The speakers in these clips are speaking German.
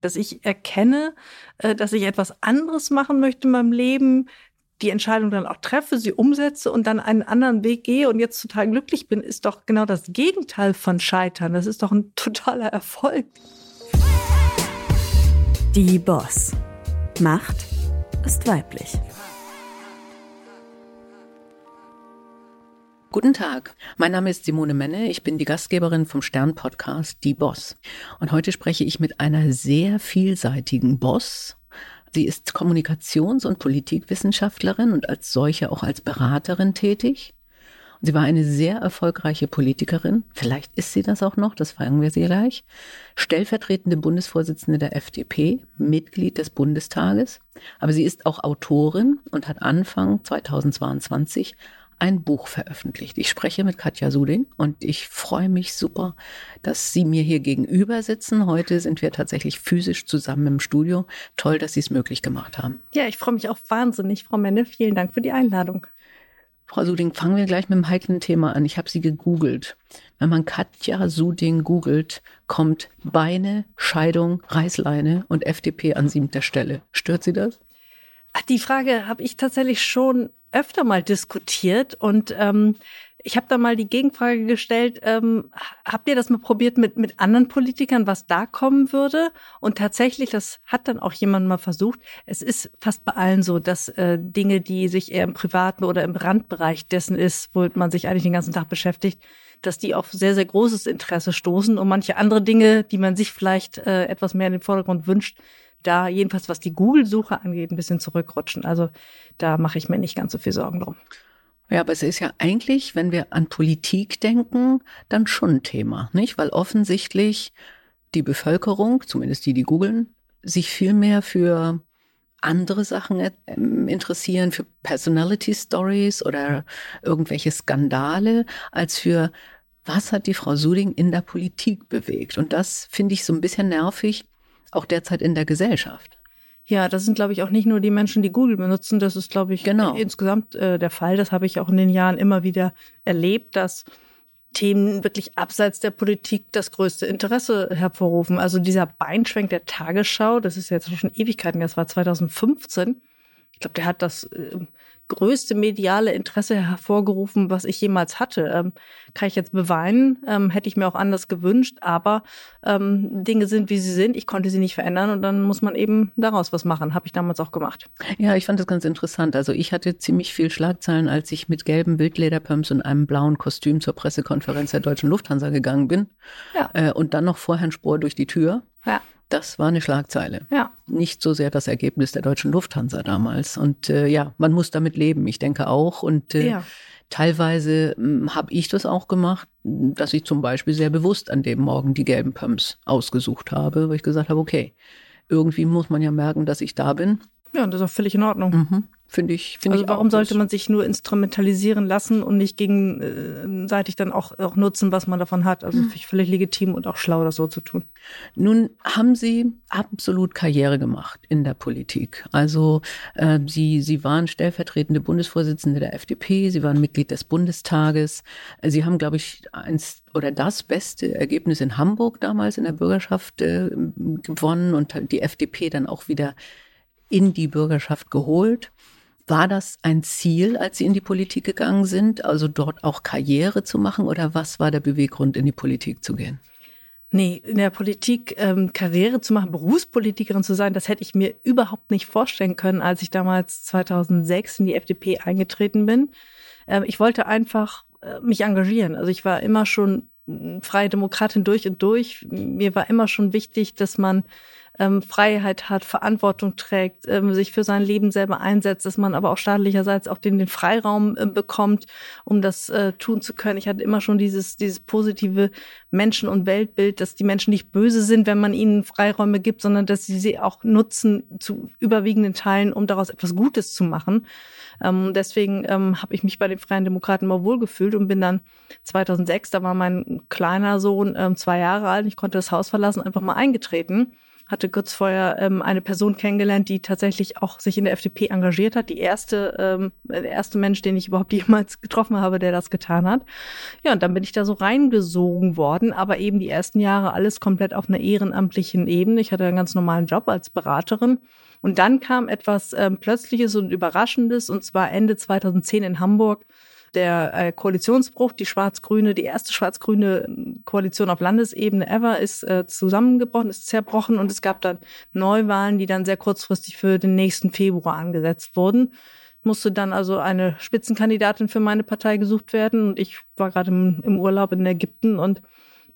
dass ich erkenne, äh, dass ich etwas anderes machen möchte in meinem Leben, die Entscheidung dann auch treffe, sie umsetze und dann einen anderen Weg gehe und jetzt total glücklich bin, ist doch genau das Gegenteil von Scheitern. Das ist doch ein totaler Erfolg. Die Boss. Macht ist weiblich. Guten Tag, mein Name ist Simone Menne, ich bin die Gastgeberin vom Stern-Podcast Die Boss. Und heute spreche ich mit einer sehr vielseitigen Boss. Sie ist Kommunikations- und Politikwissenschaftlerin und als solche auch als Beraterin tätig. Sie war eine sehr erfolgreiche Politikerin, vielleicht ist sie das auch noch, das fragen wir sie gleich, stellvertretende Bundesvorsitzende der FDP, Mitglied des Bundestages, aber sie ist auch Autorin und hat Anfang 2022 ein Buch veröffentlicht. Ich spreche mit Katja Suding und ich freue mich super, dass Sie mir hier gegenüber sitzen. Heute sind wir tatsächlich physisch zusammen im Studio. Toll, dass Sie es möglich gemacht haben. Ja, ich freue mich auch wahnsinnig, Frau Menne. Vielen Dank für die Einladung. Frau Suding, fangen wir gleich mit dem heiklen Thema an. Ich habe Sie gegoogelt. Wenn man Katja Suding googelt, kommt Beine, Scheidung, Reißleine und FDP an siebter Stelle. Stört Sie das? Die Frage habe ich tatsächlich schon öfter mal diskutiert und ähm, ich habe da mal die Gegenfrage gestellt, ähm, habt ihr das mal probiert mit, mit anderen Politikern, was da kommen würde? Und tatsächlich, das hat dann auch jemand mal versucht, es ist fast bei allen so, dass äh, Dinge, die sich eher im privaten oder im Randbereich dessen ist, wo man sich eigentlich den ganzen Tag beschäftigt, dass die auf sehr, sehr großes Interesse stoßen und manche andere Dinge, die man sich vielleicht äh, etwas mehr in den Vordergrund wünscht, da jedenfalls was die Google-Suche angeht, ein bisschen zurückrutschen. Also da mache ich mir nicht ganz so viel Sorgen drum. Ja, aber es ist ja eigentlich, wenn wir an Politik denken, dann schon ein Thema, nicht? Weil offensichtlich die Bevölkerung, zumindest die, die googeln, sich viel mehr für andere Sachen ähm, interessieren, für Personality Stories oder irgendwelche Skandale, als für was hat die Frau Suding in der Politik bewegt. Und das finde ich so ein bisschen nervig, auch derzeit in der Gesellschaft. Ja, das sind, glaube ich, auch nicht nur die Menschen, die Google benutzen. Das ist, glaube ich, genau. insgesamt äh, der Fall. Das habe ich auch in den Jahren immer wieder erlebt, dass Themen wirklich abseits der Politik das größte Interesse hervorrufen. Also dieser Beinschwenk der Tagesschau, das ist jetzt schon Ewigkeiten, das war 2015. Ich glaube, der hat das äh, größte mediale Interesse hervorgerufen, was ich jemals hatte. Ähm, kann ich jetzt beweinen, ähm, hätte ich mir auch anders gewünscht, aber ähm, Dinge sind, wie sie sind. Ich konnte sie nicht verändern und dann muss man eben daraus was machen. Habe ich damals auch gemacht. Ja, ich fand das ganz interessant. Also ich hatte ziemlich viel Schlagzeilen, als ich mit gelben Wildlederpumps und einem blauen Kostüm zur Pressekonferenz der Deutschen Lufthansa gegangen bin. Ja. Äh, und dann noch vorher ein Spor durch die Tür. Ja. Das war eine Schlagzeile. Ja. Nicht so sehr das Ergebnis der deutschen Lufthansa damals. Und äh, ja, man muss damit leben, ich denke auch. Und äh, ja. teilweise hm, habe ich das auch gemacht, dass ich zum Beispiel sehr bewusst an dem Morgen die gelben Pumps ausgesucht habe, weil ich gesagt habe, okay, irgendwie muss man ja merken, dass ich da bin. Ja, das ist auch völlig in Ordnung. Mhm. Finde ich, finde also ich warum sollte man sich nur instrumentalisieren lassen und nicht gegenseitig dann auch, auch nutzen, was man davon hat? Also hm. finde ich völlig legitim und auch schlau, das so zu tun. Nun haben Sie absolut Karriere gemacht in der Politik. Also äh, Sie, Sie waren stellvertretende Bundesvorsitzende der FDP, Sie waren Mitglied des Bundestages. Sie haben, glaube ich, eins oder das beste Ergebnis in Hamburg damals in der Bürgerschaft äh, gewonnen und die FDP dann auch wieder in die Bürgerschaft geholt. War das ein Ziel, als Sie in die Politik gegangen sind, also dort auch Karriere zu machen oder was war der Beweggrund, in die Politik zu gehen? Nee, in der Politik ähm, Karriere zu machen, Berufspolitikerin zu sein, das hätte ich mir überhaupt nicht vorstellen können, als ich damals 2006 in die FDP eingetreten bin. Ähm, ich wollte einfach äh, mich engagieren. Also ich war immer schon freie Demokratin durch und durch. Mir war immer schon wichtig, dass man ähm, Freiheit hat, Verantwortung trägt, ähm, sich für sein Leben selber einsetzt, dass man aber auch staatlicherseits auch den, den Freiraum äh, bekommt, um das äh, tun zu können. Ich hatte immer schon dieses, dieses positive Menschen- und Weltbild, dass die Menschen nicht böse sind, wenn man ihnen Freiräume gibt, sondern dass sie sie auch nutzen zu überwiegenden Teilen, um daraus etwas Gutes zu machen. Ähm, deswegen ähm, habe ich mich bei den Freien Demokraten mal wohlgefühlt und bin dann 2006, da war mein kleiner Sohn ähm, zwei Jahre alt, ich konnte das Haus verlassen, einfach mal eingetreten hatte kurz vorher ähm, eine Person kennengelernt, die tatsächlich auch sich in der FDP engagiert hat. Die erste, ähm, der erste Mensch, den ich überhaupt jemals getroffen habe, der das getan hat. Ja, und dann bin ich da so reingesogen worden, aber eben die ersten Jahre alles komplett auf einer ehrenamtlichen Ebene. Ich hatte einen ganz normalen Job als Beraterin. Und dann kam etwas ähm, Plötzliches und Überraschendes, und zwar Ende 2010 in Hamburg der äh, Koalitionsbruch, die schwarz-grüne, die erste schwarz-grüne ähm, Koalition auf Landesebene ever ist äh, zusammengebrochen, ist zerbrochen und es gab dann Neuwahlen, die dann sehr kurzfristig für den nächsten Februar angesetzt wurden. Musste dann also eine Spitzenkandidatin für meine Partei gesucht werden und ich war gerade im, im Urlaub in Ägypten und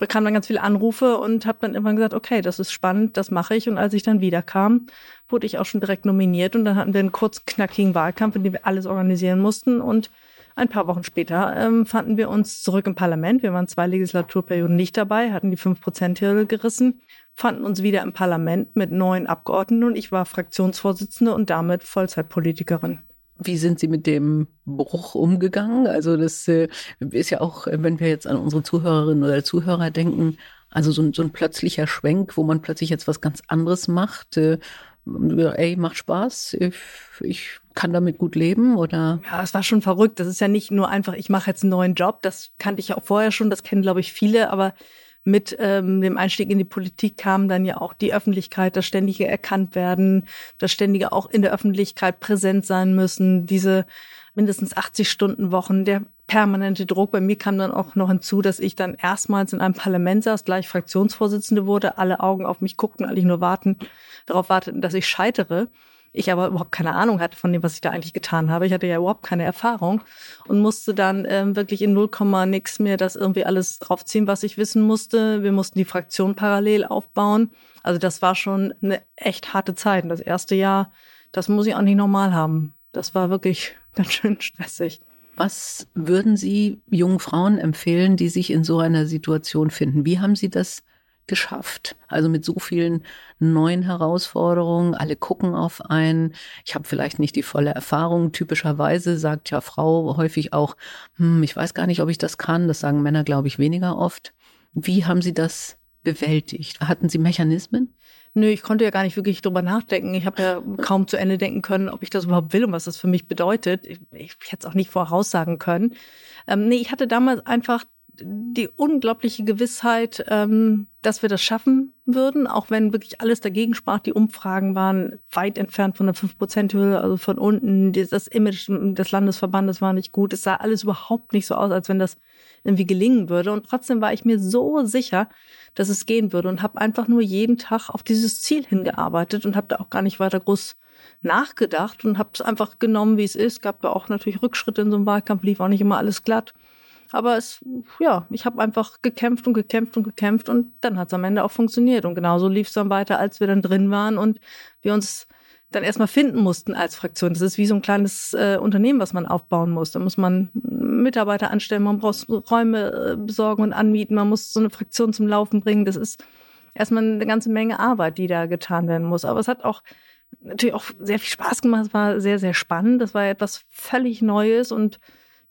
bekam dann ganz viele Anrufe und habe dann irgendwann gesagt, okay, das ist spannend, das mache ich. Und als ich dann wiederkam, wurde ich auch schon direkt nominiert und dann hatten wir einen kurz knackigen Wahlkampf, in dem wir alles organisieren mussten und ein paar Wochen später ähm, fanden wir uns zurück im Parlament. Wir waren zwei Legislaturperioden nicht dabei, hatten die 5%-Hürde gerissen, fanden uns wieder im Parlament mit neun Abgeordneten und ich war Fraktionsvorsitzende und damit Vollzeitpolitikerin. Wie sind Sie mit dem Bruch umgegangen? Also das äh, ist ja auch, wenn wir jetzt an unsere Zuhörerinnen oder Zuhörer denken, also so ein, so ein plötzlicher Schwenk, wo man plötzlich jetzt was ganz anderes macht. Äh, ey, macht Spaß, ich, ich kann damit gut leben oder? Ja, es war schon verrückt. Das ist ja nicht nur einfach, ich mache jetzt einen neuen Job. Das kannte ich auch vorher schon, das kennen, glaube ich, viele, aber mit ähm, dem Einstieg in die Politik kam dann ja auch die Öffentlichkeit, das ständige erkannt werden, das ständige auch in der Öffentlichkeit präsent sein müssen, diese mindestens 80 Stunden Wochen, der permanente Druck. Bei mir kam dann auch noch hinzu, dass ich dann erstmals in einem Parlament saß, gleich Fraktionsvorsitzende wurde, alle Augen auf mich guckten, eigentlich nur warten, darauf warteten, dass ich scheitere ich aber überhaupt keine Ahnung hatte von dem, was ich da eigentlich getan habe. Ich hatte ja überhaupt keine Erfahrung und musste dann ähm, wirklich in 0, nix mehr das irgendwie alles draufziehen, was ich wissen musste. Wir mussten die Fraktion parallel aufbauen. Also das war schon eine echt harte Zeit. Und das erste Jahr, das muss ich auch nicht normal haben. Das war wirklich ganz schön stressig. Was würden Sie jungen Frauen empfehlen, die sich in so einer Situation finden? Wie haben Sie das geschafft. Also mit so vielen neuen Herausforderungen. Alle gucken auf einen. Ich habe vielleicht nicht die volle Erfahrung. Typischerweise sagt ja Frau häufig auch, hm, ich weiß gar nicht, ob ich das kann. Das sagen Männer, glaube ich, weniger oft. Wie haben Sie das bewältigt? Hatten Sie Mechanismen? Nö, ich konnte ja gar nicht wirklich drüber nachdenken. Ich habe ja kaum zu Ende denken können, ob ich das überhaupt will und was das für mich bedeutet. Ich, ich hätte es auch nicht voraussagen können. Ähm, nee, ich hatte damals einfach die unglaubliche Gewissheit, ähm, dass wir das schaffen würden, auch wenn wirklich alles dagegen sprach. Die Umfragen waren weit entfernt von der 5%-Hürde, also von unten. Das Image des Landesverbandes war nicht gut. Es sah alles überhaupt nicht so aus, als wenn das irgendwie gelingen würde. Und trotzdem war ich mir so sicher, dass es gehen würde und habe einfach nur jeden Tag auf dieses Ziel hingearbeitet und habe da auch gar nicht weiter groß nachgedacht und habe es einfach genommen, wie es ist. Gab ja auch natürlich Rückschritte in so einem Wahlkampf, lief auch nicht immer alles glatt. Aber es, ja, ich habe einfach gekämpft und gekämpft und gekämpft und dann hat es am Ende auch funktioniert. Und genauso lief es dann weiter, als wir dann drin waren und wir uns dann erstmal finden mussten als Fraktion. Das ist wie so ein kleines äh, Unternehmen, was man aufbauen muss. Da muss man Mitarbeiter anstellen, man braucht Räume äh, besorgen und anmieten, man muss so eine Fraktion zum Laufen bringen. Das ist erstmal eine ganze Menge Arbeit, die da getan werden muss. Aber es hat auch natürlich auch sehr viel Spaß gemacht. Es war sehr, sehr spannend. Das war etwas völlig Neues und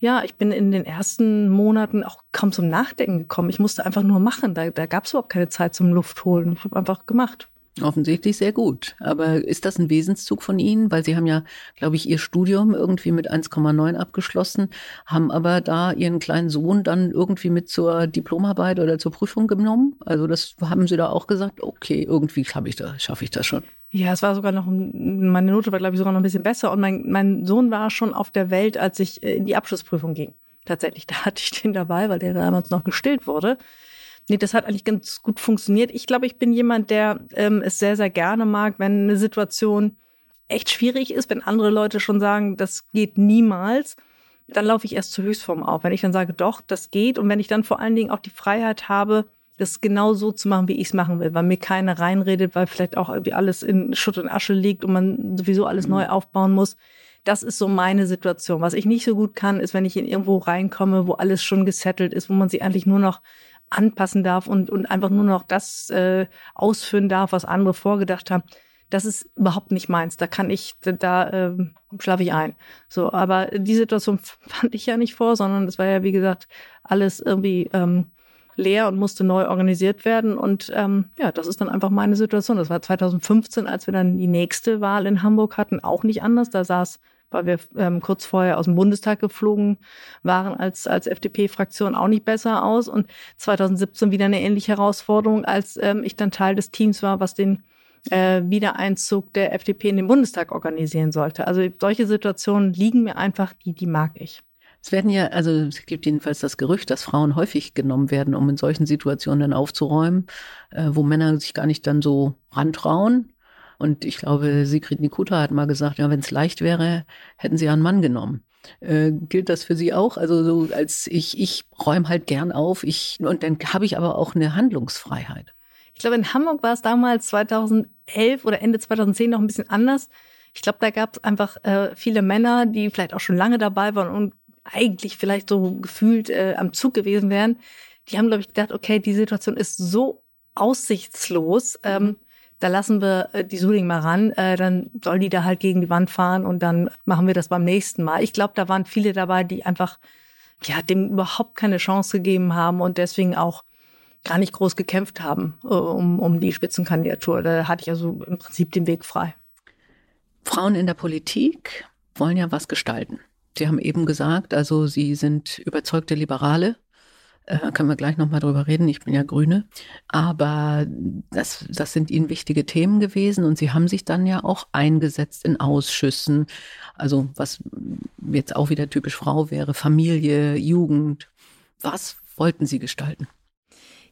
ja, ich bin in den ersten Monaten auch kaum zum Nachdenken gekommen. Ich musste einfach nur machen. Da, da gab es überhaupt keine Zeit zum Luftholen. Ich habe einfach gemacht. Offensichtlich sehr gut. Aber ist das ein Wesenszug von Ihnen? Weil Sie haben ja, glaube ich, Ihr Studium irgendwie mit 1,9 abgeschlossen, haben aber da Ihren kleinen Sohn dann irgendwie mit zur Diplomarbeit oder zur Prüfung genommen. Also das haben Sie da auch gesagt, okay, irgendwie schaffe ich das, schaffe ich das schon. Ja, es war sogar noch, meine Note war, glaube ich, sogar noch ein bisschen besser. Und mein, mein Sohn war schon auf der Welt, als ich äh, in die Abschlussprüfung ging. Tatsächlich, da hatte ich den dabei, weil der damals noch gestillt wurde. Nee, das hat eigentlich ganz gut funktioniert. Ich glaube, ich bin jemand, der ähm, es sehr, sehr gerne mag, wenn eine Situation echt schwierig ist, wenn andere Leute schon sagen, das geht niemals, dann laufe ich erst zur Höchstform auf. Wenn ich dann sage, doch, das geht und wenn ich dann vor allen Dingen auch die Freiheit habe, das genau so zu machen, wie ich es machen will, weil mir keiner reinredet, weil vielleicht auch irgendwie alles in Schutt und Asche liegt und man sowieso alles mhm. neu aufbauen muss. Das ist so meine Situation. Was ich nicht so gut kann, ist, wenn ich in irgendwo reinkomme, wo alles schon gesettelt ist, wo man sich eigentlich nur noch anpassen darf und, und einfach nur noch das äh, ausführen darf, was andere vorgedacht haben. Das ist überhaupt nicht meins. Da kann ich, da, da äh, schlafe ich ein. So, aber die Situation fand ich ja nicht vor, sondern es war ja, wie gesagt, alles irgendwie ähm, leer und musste neu organisiert werden. Und ähm, ja, das ist dann einfach meine Situation. Das war 2015, als wir dann die nächste Wahl in Hamburg hatten, auch nicht anders. Da saß weil wir ähm, kurz vorher aus dem Bundestag geflogen waren als, als FDP-Fraktion auch nicht besser aus. Und 2017 wieder eine ähnliche Herausforderung, als ähm, ich dann Teil des Teams war, was den äh, Wiedereinzug der FDP in den Bundestag organisieren sollte. Also solche Situationen liegen mir einfach, die, die mag ich. Es werden ja, also es gibt jedenfalls das Gerücht, dass Frauen häufig genommen werden, um in solchen Situationen dann aufzuräumen, äh, wo Männer sich gar nicht dann so rantrauen. Und ich glaube, Sigrid Nikuta hat mal gesagt, ja, wenn es leicht wäre, hätten sie einen Mann genommen. Äh, gilt das für Sie auch? Also so als ich, ich räume halt gern auf, ich und dann habe ich aber auch eine Handlungsfreiheit. Ich glaube, in Hamburg war es damals 2011 oder Ende 2010 noch ein bisschen anders. Ich glaube, da gab es einfach äh, viele Männer, die vielleicht auch schon lange dabei waren und eigentlich vielleicht so gefühlt äh, am Zug gewesen wären. Die haben, glaube ich, gedacht, okay, die Situation ist so aussichtslos. Ähm. Da lassen wir äh, die Suling mal ran, äh, dann soll die da halt gegen die Wand fahren und dann machen wir das beim nächsten Mal. Ich glaube, da waren viele dabei, die einfach ja dem überhaupt keine Chance gegeben haben und deswegen auch gar nicht groß gekämpft haben äh, um, um die Spitzenkandidatur. Da hatte ich also im Prinzip den Weg frei. Frauen in der Politik wollen ja was gestalten. Sie haben eben gesagt, also Sie sind überzeugte Liberale. Äh, können wir gleich nochmal drüber reden. Ich bin ja Grüne. Aber das, das sind Ihnen wichtige Themen gewesen und Sie haben sich dann ja auch eingesetzt in Ausschüssen. Also was jetzt auch wieder typisch Frau wäre, Familie, Jugend. Was wollten Sie gestalten?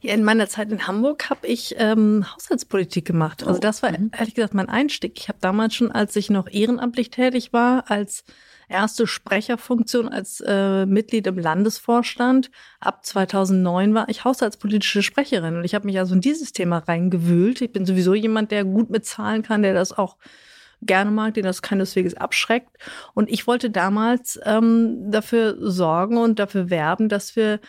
Ja, in meiner Zeit in Hamburg habe ich ähm, Haushaltspolitik gemacht. Also oh, das war mhm. ehrlich gesagt mein Einstieg. Ich habe damals schon, als ich noch ehrenamtlich tätig war, als erste Sprecherfunktion als äh, Mitglied im Landesvorstand. Ab 2009 war ich haushaltspolitische Sprecherin und ich habe mich also in dieses Thema reingewühlt. Ich bin sowieso jemand, der gut mit Zahlen kann, der das auch gerne mag, den das keineswegs abschreckt. Und ich wollte damals ähm, dafür sorgen und dafür werben, dass wir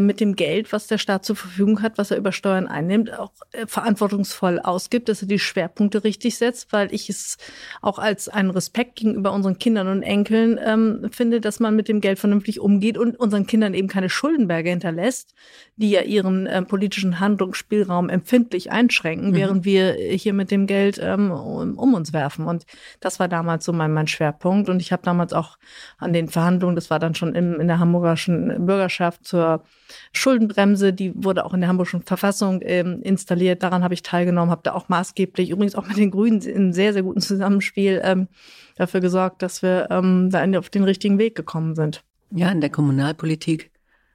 mit dem Geld, was der Staat zur Verfügung hat, was er über Steuern einnimmt, auch äh, verantwortungsvoll ausgibt, dass er die Schwerpunkte richtig setzt, weil ich es auch als einen Respekt gegenüber unseren Kindern und Enkeln ähm, finde, dass man mit dem Geld vernünftig umgeht und unseren Kindern eben keine Schuldenberge hinterlässt, die ja ihren äh, politischen Handlungsspielraum empfindlich einschränken, mhm. während wir hier mit dem Geld ähm, um, uns werfen. Und das war damals so mein, mein Schwerpunkt. Und ich habe damals auch an den Verhandlungen, das war dann schon im, in der hamburgerischen Bürgerschaft zur Schuldenbremse, die wurde auch in der Hamburgischen Verfassung ähm, installiert. Daran habe ich teilgenommen, habe da auch maßgeblich, übrigens auch mit den Grünen in sehr, sehr guten Zusammenspiel ähm, dafür gesorgt, dass wir ähm, da auf den richtigen Weg gekommen sind. Ja, in der Kommunalpolitik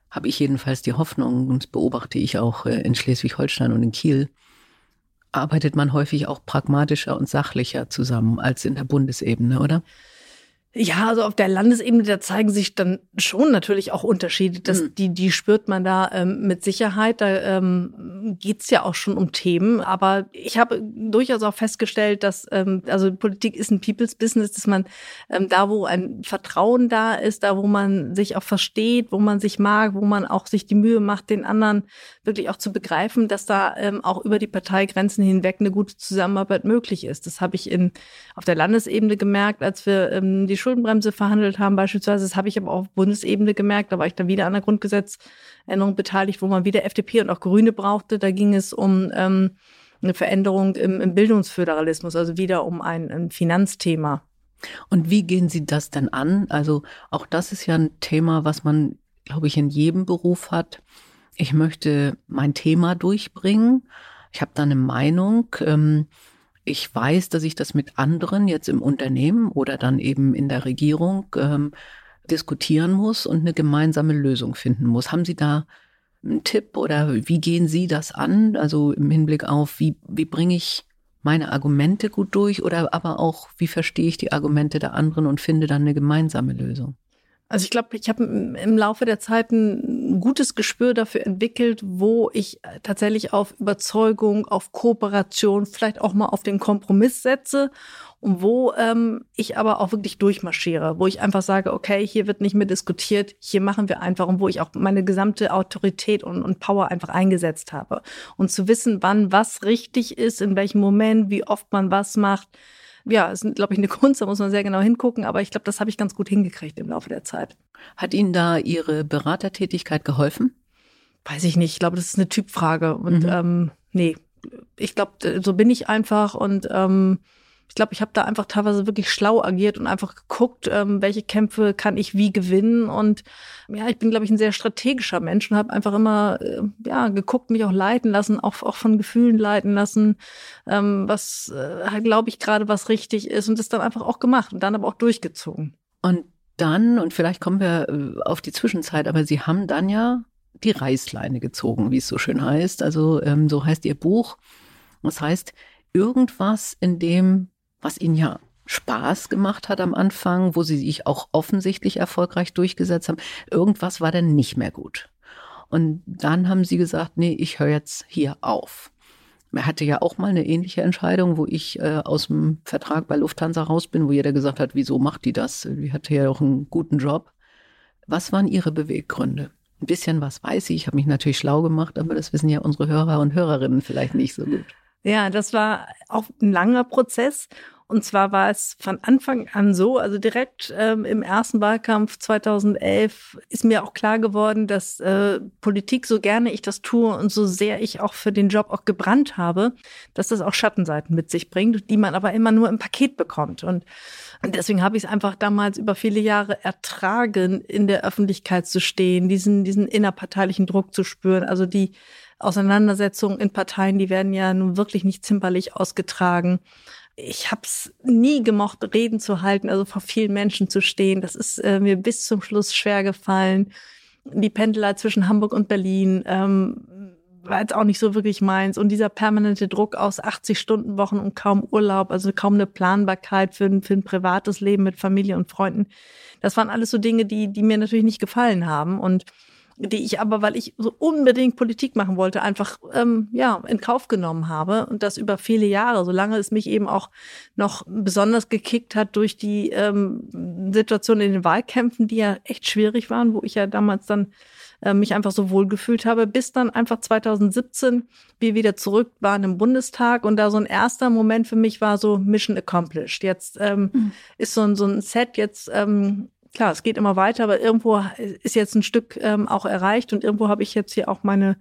habe ich jedenfalls die Hoffnung, und das beobachte ich auch äh, in Schleswig-Holstein und in Kiel, arbeitet man häufig auch pragmatischer und sachlicher zusammen als in der Bundesebene, oder? Ja, also auf der Landesebene, da zeigen sich dann schon natürlich auch Unterschiede. Das, mhm. die, die spürt man da ähm, mit Sicherheit. Da ähm, geht's ja auch schon um Themen. Aber ich habe durchaus auch festgestellt, dass ähm, also Politik ist ein People's Business, dass man ähm, da, wo ein Vertrauen da ist, da, wo man sich auch versteht, wo man sich mag, wo man auch sich die Mühe macht, den anderen wirklich auch zu begreifen, dass da ähm, auch über die Parteigrenzen hinweg eine gute Zusammenarbeit möglich ist. Das habe ich in, auf der Landesebene gemerkt, als wir ähm, die Schuldenbremse verhandelt haben beispielsweise. Das habe ich aber auch auf Bundesebene gemerkt. Da war ich dann wieder an der Grundgesetzänderung beteiligt, wo man wieder FDP und auch Grüne brauchte. Da ging es um ähm, eine Veränderung im, im Bildungsföderalismus, also wieder um ein, ein Finanzthema. Und wie gehen Sie das denn an? Also auch das ist ja ein Thema, was man, glaube ich, in jedem Beruf hat. Ich möchte mein Thema durchbringen. Ich habe da eine Meinung. Ähm, ich weiß, dass ich das mit anderen jetzt im Unternehmen oder dann eben in der Regierung ähm, diskutieren muss und eine gemeinsame Lösung finden muss. Haben Sie da einen Tipp oder wie gehen Sie das an? Also im Hinblick auf, wie, wie bringe ich meine Argumente gut durch oder aber auch, wie verstehe ich die Argumente der anderen und finde dann eine gemeinsame Lösung? Also ich glaube, ich habe im Laufe der Zeit ein gutes Gespür dafür entwickelt, wo ich tatsächlich auf Überzeugung, auf Kooperation, vielleicht auch mal auf den Kompromiss setze und wo ähm, ich aber auch wirklich durchmarschiere, wo ich einfach sage, okay, hier wird nicht mehr diskutiert, hier machen wir einfach und wo ich auch meine gesamte Autorität und, und Power einfach eingesetzt habe. Und zu wissen, wann was richtig ist, in welchem Moment, wie oft man was macht, ja, ist, glaube ich, eine Kunst, da muss man sehr genau hingucken, aber ich glaube, das habe ich ganz gut hingekriegt im Laufe der Zeit. Hat Ihnen da Ihre Beratertätigkeit geholfen? weiß ich nicht. Ich glaube, das ist eine Typfrage. Und mhm. ähm, nee, ich glaube, so bin ich einfach und ähm, ich glaube, ich habe da einfach teilweise wirklich schlau agiert und einfach geguckt, ähm, welche Kämpfe kann ich wie gewinnen. Und ja, ich bin, glaube ich, ein sehr strategischer Mensch und habe einfach immer äh, ja geguckt, mich auch leiten lassen, auch, auch von Gefühlen leiten lassen, ähm, was äh, glaube ich gerade was richtig ist und das dann einfach auch gemacht und dann aber auch durchgezogen. Und dann, und vielleicht kommen wir äh, auf die Zwischenzeit, aber Sie haben dann ja die Reißleine gezogen, wie es so schön heißt. Also ähm, so heißt Ihr Buch. Das heißt, irgendwas in dem was ihnen ja Spaß gemacht hat am Anfang, wo sie sich auch offensichtlich erfolgreich durchgesetzt haben. Irgendwas war dann nicht mehr gut. Und dann haben sie gesagt, nee, ich höre jetzt hier auf. Er hatte ja auch mal eine ähnliche Entscheidung, wo ich äh, aus dem Vertrag bei Lufthansa raus bin, wo jeder gesagt hat, wieso macht die das? Die hatte ja auch einen guten Job. Was waren Ihre Beweggründe? Ein bisschen was weiß ich. Ich habe mich natürlich schlau gemacht, aber das wissen ja unsere Hörer und Hörerinnen vielleicht nicht so gut. Ja, das war auch ein langer Prozess. Und zwar war es von Anfang an so, also direkt ähm, im ersten Wahlkampf 2011 ist mir auch klar geworden, dass äh, Politik, so gerne ich das tue und so sehr ich auch für den Job auch gebrannt habe, dass das auch Schattenseiten mit sich bringt, die man aber immer nur im Paket bekommt. Und deswegen habe ich es einfach damals über viele Jahre ertragen, in der Öffentlichkeit zu stehen, diesen, diesen innerparteilichen Druck zu spüren, also die Auseinandersetzungen in Parteien, die werden ja nun wirklich nicht zimperlich ausgetragen. Ich habe es nie gemocht, Reden zu halten, also vor vielen Menschen zu stehen. Das ist äh, mir bis zum Schluss schwer gefallen. Die Pendelei zwischen Hamburg und Berlin ähm, war jetzt auch nicht so wirklich meins. Und dieser permanente Druck aus 80-Stunden-Wochen und kaum Urlaub, also kaum eine Planbarkeit für ein, für ein privates Leben mit Familie und Freunden. Das waren alles so Dinge, die, die mir natürlich nicht gefallen haben. Und die ich aber, weil ich so unbedingt Politik machen wollte, einfach ähm, ja in Kauf genommen habe und das über viele Jahre, solange es mich eben auch noch besonders gekickt hat durch die ähm, Situation in den Wahlkämpfen, die ja echt schwierig waren, wo ich ja damals dann äh, mich einfach so wohl gefühlt habe, bis dann einfach 2017 wir wieder zurück waren im Bundestag und da so ein erster Moment für mich war so Mission accomplished. Jetzt ähm, mhm. ist so ein, so ein Set jetzt ähm, klar, es geht immer weiter, aber irgendwo ist jetzt ein Stück ähm, auch erreicht und irgendwo habe ich jetzt hier auch meine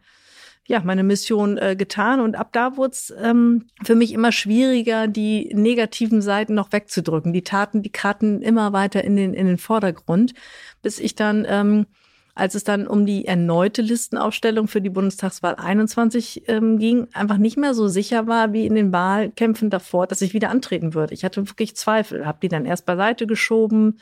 ja, meine Mission äh, getan und ab da wurde es ähm, für mich immer schwieriger, die negativen Seiten noch wegzudrücken. Die Taten, die Karten immer weiter in den, in den Vordergrund, bis ich dann, ähm, als es dann um die erneute Listenaufstellung für die Bundestagswahl 21 ähm, ging, einfach nicht mehr so sicher war wie in den Wahlkämpfen davor, dass ich wieder antreten würde. Ich hatte wirklich Zweifel, habe die dann erst beiseite geschoben,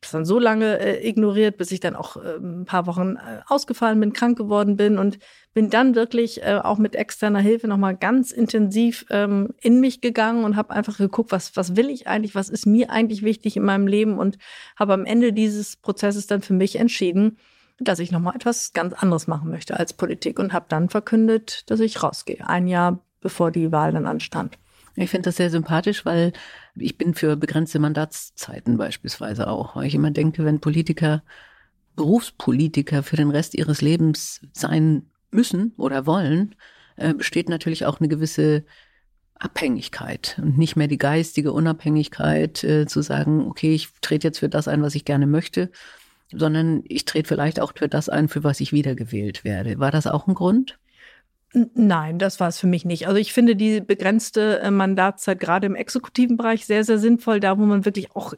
das dann so lange äh, ignoriert, bis ich dann auch äh, ein paar Wochen äh, ausgefallen bin, krank geworden bin und bin dann wirklich äh, auch mit externer Hilfe nochmal ganz intensiv ähm, in mich gegangen und habe einfach geguckt, was, was will ich eigentlich, was ist mir eigentlich wichtig in meinem Leben und habe am Ende dieses Prozesses dann für mich entschieden, dass ich nochmal etwas ganz anderes machen möchte als Politik und habe dann verkündet, dass ich rausgehe, ein Jahr bevor die Wahl dann anstand. Ich finde das sehr sympathisch, weil ich bin für begrenzte Mandatszeiten beispielsweise auch, weil ich immer denke, wenn Politiker, Berufspolitiker für den Rest ihres Lebens sein müssen oder wollen, äh, besteht natürlich auch eine gewisse Abhängigkeit und nicht mehr die geistige Unabhängigkeit äh, zu sagen, okay, ich trete jetzt für das ein, was ich gerne möchte, sondern ich trete vielleicht auch für das ein, für was ich wiedergewählt werde. War das auch ein Grund? Nein, das war es für mich nicht. Also ich finde die begrenzte äh, Mandatszeit gerade im exekutiven Bereich sehr, sehr sinnvoll, da wo man wirklich auch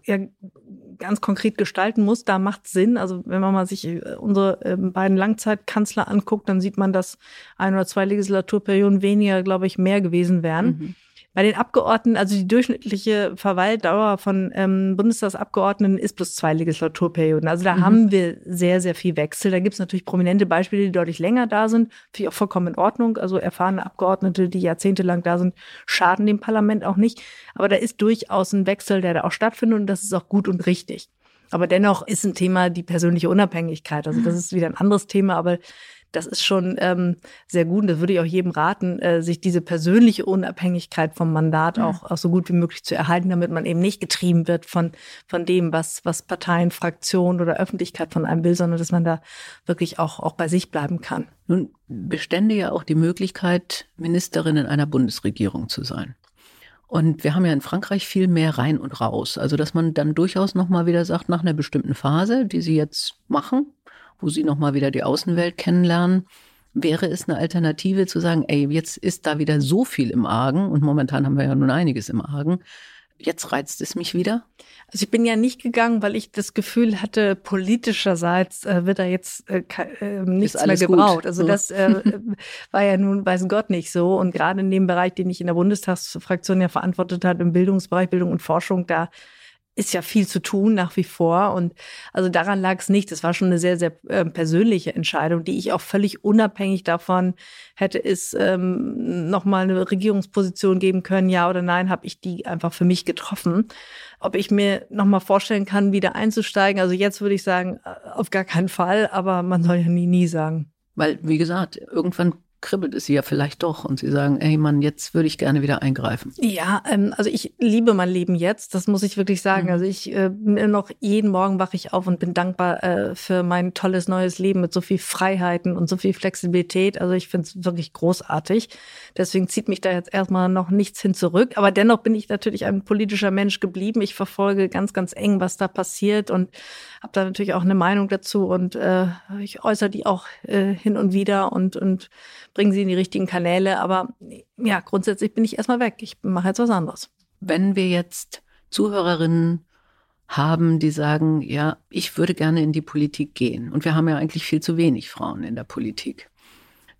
ganz konkret gestalten muss, da macht Sinn. Also wenn man mal sich äh, unsere ähm, beiden Langzeitkanzler anguckt, dann sieht man, dass ein oder zwei Legislaturperioden weniger, glaube ich, mehr gewesen wären. Mhm. Bei den Abgeordneten, also die durchschnittliche Verweildauer von ähm, Bundestagsabgeordneten ist plus zwei Legislaturperioden. Also da mhm. haben wir sehr, sehr viel Wechsel. Da gibt es natürlich prominente Beispiele, die deutlich länger da sind. Finde ich auch vollkommen in Ordnung. Also erfahrene Abgeordnete, die jahrzehntelang da sind, schaden dem Parlament auch nicht. Aber da ist durchaus ein Wechsel, der da auch stattfindet und das ist auch gut und richtig. Aber dennoch ist ein Thema die persönliche Unabhängigkeit. Also das ist wieder ein anderes Thema, aber das ist schon ähm, sehr gut. Und das würde ich auch jedem raten, äh, sich diese persönliche Unabhängigkeit vom Mandat ja. auch, auch so gut wie möglich zu erhalten, damit man eben nicht getrieben wird von, von dem, was, was Parteien, Fraktionen oder Öffentlichkeit von einem will, sondern dass man da wirklich auch, auch bei sich bleiben kann. Nun bestände ja auch die Möglichkeit, Ministerin in einer Bundesregierung zu sein. Und wir haben ja in Frankreich viel mehr rein und raus. Also, dass man dann durchaus nochmal wieder sagt, nach einer bestimmten Phase, die Sie jetzt machen, wo sie nochmal wieder die Außenwelt kennenlernen, Wäre es eine Alternative zu sagen, ey, jetzt ist da wieder so viel im Argen und momentan haben wir ja nun einiges im Argen. Jetzt reizt es mich wieder? Also ich bin ja nicht gegangen, weil ich das Gefühl hatte, politischerseits äh, wird da jetzt äh, äh, nichts mehr gebraucht. Gut. Also das äh, war ja nun, weiß Gott, nicht so. Und gerade in dem Bereich, den ich in der Bundestagsfraktion ja verantwortet hat, im Bildungsbereich, Bildung und Forschung, da ist ja viel zu tun nach wie vor. Und also daran lag es nicht. Das war schon eine sehr, sehr äh, persönliche Entscheidung, die ich auch völlig unabhängig davon hätte es ähm, nochmal eine Regierungsposition geben können, ja oder nein, habe ich die einfach für mich getroffen. Ob ich mir nochmal vorstellen kann, wieder einzusteigen, also jetzt würde ich sagen, äh, auf gar keinen Fall, aber man soll ja nie, nie sagen. Weil, wie gesagt, irgendwann kribbelt es sie ja vielleicht doch und sie sagen, ey Mann, jetzt würde ich gerne wieder eingreifen. Ja, ähm, also ich liebe mein Leben jetzt, das muss ich wirklich sagen. Mhm. Also ich äh, noch jeden Morgen wache ich auf und bin dankbar äh, für mein tolles neues Leben mit so viel Freiheiten und so viel Flexibilität. Also ich finde es wirklich großartig. Deswegen zieht mich da jetzt erstmal noch nichts hin zurück. Aber dennoch bin ich natürlich ein politischer Mensch geblieben. Ich verfolge ganz, ganz eng, was da passiert und habe da natürlich auch eine Meinung dazu und äh, ich äußere die auch äh, hin und wieder und, und bringe sie in die richtigen Kanäle. Aber ja, grundsätzlich bin ich erstmal weg. Ich mache jetzt was anderes. Wenn wir jetzt Zuhörerinnen haben, die sagen, ja, ich würde gerne in die Politik gehen. Und wir haben ja eigentlich viel zu wenig Frauen in der Politik.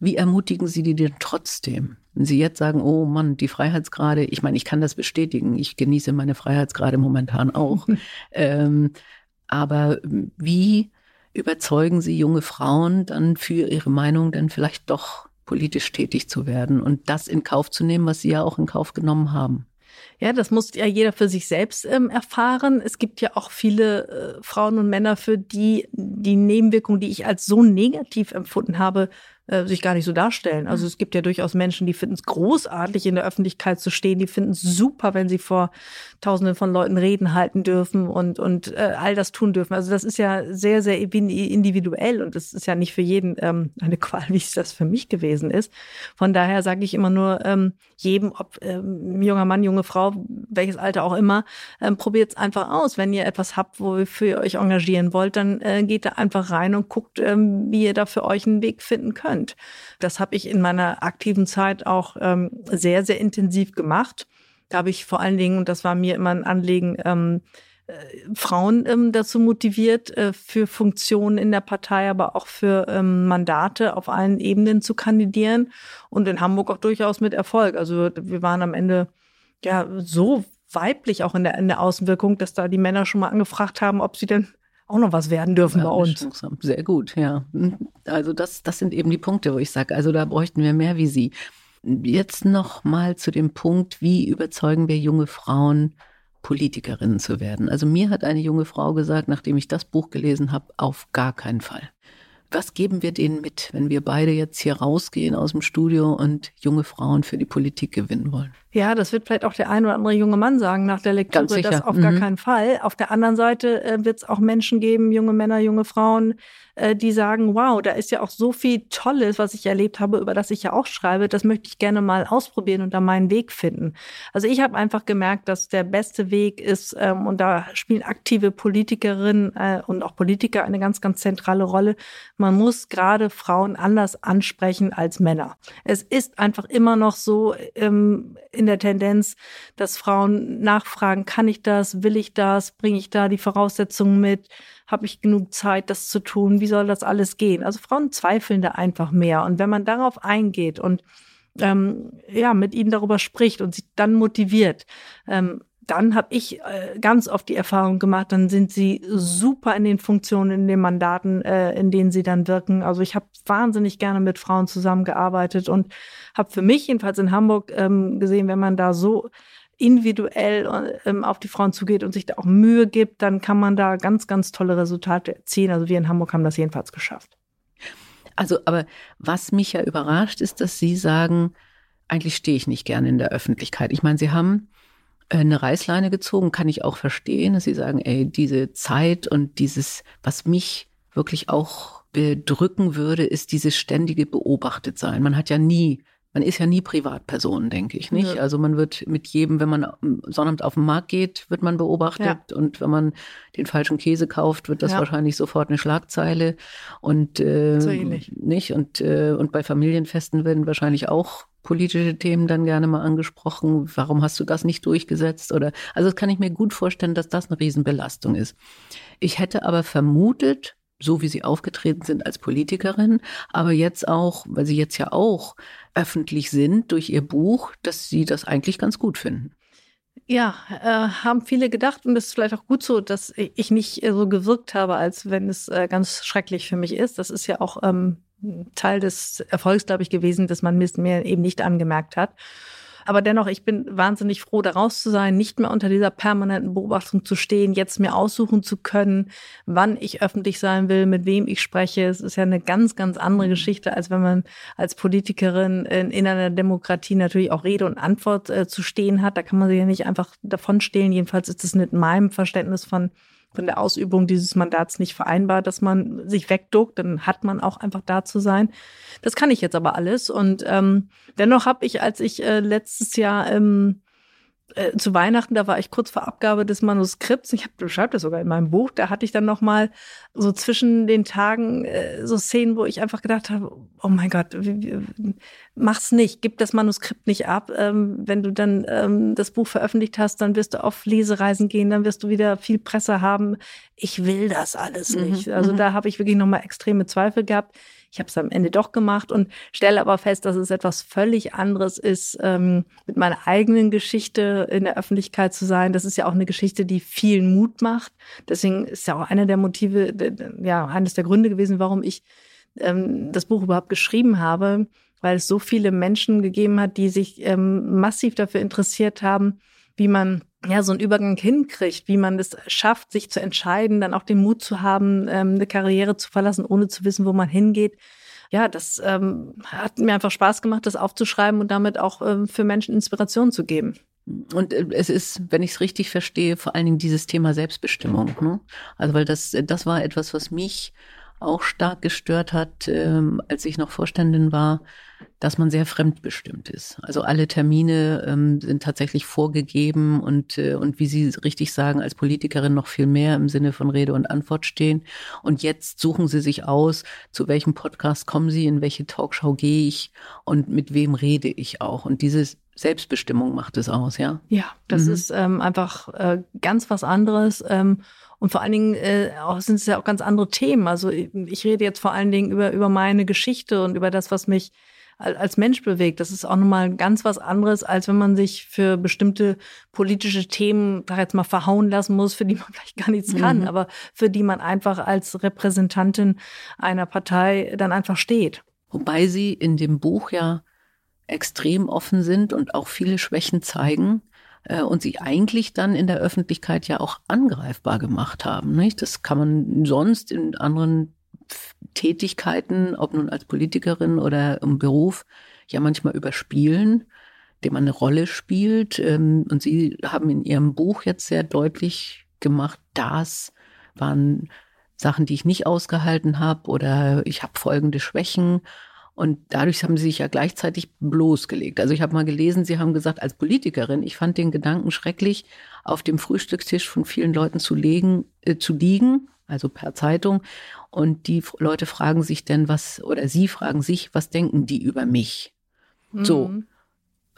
Wie ermutigen Sie die denn trotzdem? Wenn Sie jetzt sagen, oh Mann, die Freiheitsgrade, ich meine, ich kann das bestätigen, ich genieße meine Freiheitsgrade momentan auch. ähm, aber wie überzeugen Sie junge Frauen dann für ihre Meinung dann vielleicht doch politisch tätig zu werden und das in Kauf zu nehmen, was Sie ja auch in Kauf genommen haben? Ja, das muss ja jeder für sich selbst ähm, erfahren. Es gibt ja auch viele äh, Frauen und Männer, für die die Nebenwirkung, die ich als so negativ empfunden habe, äh, sich gar nicht so darstellen. Also es gibt ja durchaus Menschen, die finden es großartig, in der Öffentlichkeit zu stehen, die finden es super, wenn sie vor Tausenden von Leuten reden halten dürfen und, und äh, all das tun dürfen. Also das ist ja sehr, sehr individuell und es ist ja nicht für jeden ähm, eine Qual, wie es das für mich gewesen ist. Von daher sage ich immer nur ähm, jedem, ob ähm, junger Mann, junge Frau, welches Alter auch immer, ähm, probiert es einfach aus. Wenn ihr etwas habt, wofür ihr euch engagieren wollt, dann äh, geht da einfach rein und guckt, ähm, wie ihr da für euch einen Weg finden könnt. Prozent. Das habe ich in meiner aktiven Zeit auch ähm, sehr, sehr intensiv gemacht. Da habe ich vor allen Dingen, und das war mir immer ein Anliegen, ähm, äh, Frauen ähm, dazu motiviert, äh, für Funktionen in der Partei, aber auch für ähm, Mandate auf allen Ebenen zu kandidieren und in Hamburg auch durchaus mit Erfolg. Also wir waren am Ende ja so weiblich auch in der, in der Außenwirkung, dass da die Männer schon mal angefragt haben, ob sie denn auch noch was werden dürfen ja, bei uns. Sehr gut, ja. Also das, das sind eben die Punkte, wo ich sage, also da bräuchten wir mehr wie Sie. Jetzt noch mal zu dem Punkt, wie überzeugen wir junge Frauen, Politikerinnen zu werden. Also mir hat eine junge Frau gesagt, nachdem ich das Buch gelesen habe, auf gar keinen Fall. Was geben wir denen mit, wenn wir beide jetzt hier rausgehen aus dem Studio und junge Frauen für die Politik gewinnen wollen? Ja, das wird vielleicht auch der ein oder andere junge Mann sagen nach der Lektüre, das auf mhm. gar keinen Fall. Auf der anderen Seite äh, wird es auch Menschen geben, junge Männer, junge Frauen, äh, die sagen, wow, da ist ja auch so viel Tolles, was ich erlebt habe, über das ich ja auch schreibe, das möchte ich gerne mal ausprobieren und da meinen Weg finden. Also ich habe einfach gemerkt, dass der beste Weg ist, ähm, und da spielen aktive Politikerinnen äh, und auch Politiker eine ganz, ganz zentrale Rolle. Man muss gerade Frauen anders ansprechen als Männer. Es ist einfach immer noch so ähm, in der Tendenz, dass Frauen nachfragen, kann ich das, will ich das, bringe ich da die Voraussetzungen mit? Habe ich genug Zeit, das zu tun? Wie soll das alles gehen? Also Frauen zweifeln da einfach mehr. Und wenn man darauf eingeht und ähm, ja mit ihnen darüber spricht und sie dann motiviert, ähm, dann habe ich äh, ganz oft die Erfahrung gemacht, dann sind sie super in den Funktionen, in den Mandaten, äh, in denen sie dann wirken. Also ich habe wahnsinnig gerne mit Frauen zusammengearbeitet und habe für mich jedenfalls in Hamburg ähm, gesehen, wenn man da so individuell ähm, auf die Frauen zugeht und sich da auch Mühe gibt, dann kann man da ganz, ganz tolle Resultate erzielen. Also wir in Hamburg haben das jedenfalls geschafft. Also, aber was mich ja überrascht, ist, dass Sie sagen, eigentlich stehe ich nicht gerne in der Öffentlichkeit. Ich meine, Sie haben äh, eine Reißleine gezogen, kann ich auch verstehen, dass Sie sagen, ey, diese Zeit und dieses, was mich wirklich auch bedrücken würde, ist dieses ständige Beobachtetsein. Man hat ja nie man ist ja nie Privatperson, denke ich, nicht? Ja. Also man wird mit jedem, wenn man am Sonnabend auf den Markt geht, wird man beobachtet Ja. und wenn man den falschen Käse kauft, wird das Ja. wahrscheinlich sofort eine Schlagzeile und äh, So ähnlich. nicht und äh, und bei Familienfesten werden wahrscheinlich auch politische Themen dann gerne mal angesprochen. Warum hast du das nicht durchgesetzt? Oder also das kann ich mir gut vorstellen, dass das eine Riesenbelastung ist. Ich hätte aber vermutet, so wie Sie aufgetreten sind als Politikerin, aber jetzt auch, weil Sie jetzt ja auch öffentlich sind durch Ihr Buch, dass Sie das eigentlich ganz gut finden. Ja, äh, haben viele gedacht und es ist vielleicht auch gut so, dass ich nicht äh, so gewirkt habe, als wenn es äh, ganz schrecklich für mich ist. Das ist ja auch ähm, Teil des Erfolgs, glaube ich, gewesen, dass man mir eben nicht angemerkt hat. Aber dennoch, ich bin wahnsinnig froh, da raus zu sein, nicht mehr unter dieser permanenten Beobachtung zu stehen, jetzt mir aussuchen zu können, wann ich öffentlich sein will, mit wem ich spreche. Es ist ja eine ganz, ganz andere Geschichte, als wenn man als Politikerin in, in einer Demokratie natürlich auch Rede und Antwort äh, zu stehen hat. Da kann man sich ja nicht einfach davon stehlen. Jedenfalls ist es mit meinem Verständnis von von der Ausübung dieses Mandats nicht vereinbar, dass man sich wegduckt, dann hat man auch einfach da zu sein. Das kann ich jetzt aber alles. Und ähm, dennoch habe ich, als ich äh, letztes Jahr ähm, äh, zu Weihnachten, da war ich kurz vor Abgabe des Manuskripts. Ich habe schreibe das sogar in meinem Buch. Da hatte ich dann noch mal so zwischen den Tagen äh, so Szenen, wo ich einfach gedacht habe: Oh mein Gott, mach's nicht, gib das Manuskript nicht ab. Ähm, wenn du dann ähm, das Buch veröffentlicht hast, dann wirst du auf Lesereisen gehen, dann wirst du wieder viel Presse haben. Ich will das alles Mhm, nicht. Also mhm. da habe ich wirklich noch mal extreme Zweifel gehabt. Ich habe es am Ende doch gemacht und stelle aber fest, dass es etwas völlig anderes ist, ähm, mit meiner eigenen Geschichte in der Öffentlichkeit zu sein. Das ist ja auch eine Geschichte, die vielen Mut macht. Deswegen ist ja auch einer der Motive, ja, eines der Gründe gewesen, warum ich ähm, das Buch überhaupt geschrieben habe, weil es so viele Menschen gegeben hat, die sich ähm, massiv dafür interessiert haben, wie man ja so einen Übergang hinkriegt, wie man es schafft, sich zu entscheiden, dann auch den Mut zu haben, ähm, eine Karriere zu verlassen, ohne zu wissen, wo man hingeht. Ja, das ähm, hat mir einfach Spaß gemacht, das aufzuschreiben und damit auch ähm, für Menschen Inspiration zu geben. Und äh, es ist, wenn ich es richtig verstehe, vor allen Dingen dieses Thema Selbstbestimmung. Ne? Also weil das, das war etwas, was mich auch stark gestört hat, ähm, als ich noch Vorständin war, dass man sehr fremdbestimmt ist. Also alle Termine ähm, sind tatsächlich vorgegeben und, äh, und wie Sie richtig sagen, als Politikerin noch viel mehr im Sinne von Rede und Antwort stehen. Und jetzt suchen Sie sich aus, zu welchem Podcast kommen Sie, in welche Talkshow gehe ich und mit wem rede ich auch. Und diese Selbstbestimmung macht es aus, ja? Ja, das Mhm. ist ähm, einfach äh, ganz was anderes. Ähm, und vor allen Dingen äh, auch, sind es ja auch ganz andere Themen. Also ich, ich rede jetzt vor allen Dingen über, über meine Geschichte und über das, was mich al- als Mensch bewegt. Das ist auch nochmal ganz was anderes, als wenn man sich für bestimmte politische Themen, sag jetzt mal, verhauen lassen muss, für die man vielleicht gar nichts kann, Mhm. aber für die man einfach als Repräsentantin einer Partei dann einfach steht. Wobei Sie in dem Buch ja extrem offen sind und auch viele Schwächen zeigen und sie eigentlich dann in der Öffentlichkeit ja auch angreifbar gemacht haben. Nicht? Das kann man sonst in anderen Tätigkeiten, ob nun als Politikerin oder im Beruf, ja manchmal überspielen, dem man eine Rolle spielt. Ähm, Und Sie haben in Ihrem Buch jetzt sehr deutlich gemacht, das waren Sachen, die ich nicht ausgehalten habe oder ich habe folgende Schwächen. Und dadurch haben sie sich ja gleichzeitig bloßgelegt. Also ich habe mal gelesen, sie haben gesagt, als Politikerin, ich fand den Gedanken schrecklich, auf dem Frühstückstisch von vielen Leuten zu legen, äh, zu liegen, also per Zeitung. Und die Leute fragen sich denn, was, oder sie fragen sich, was denken die über mich? So. Mhm.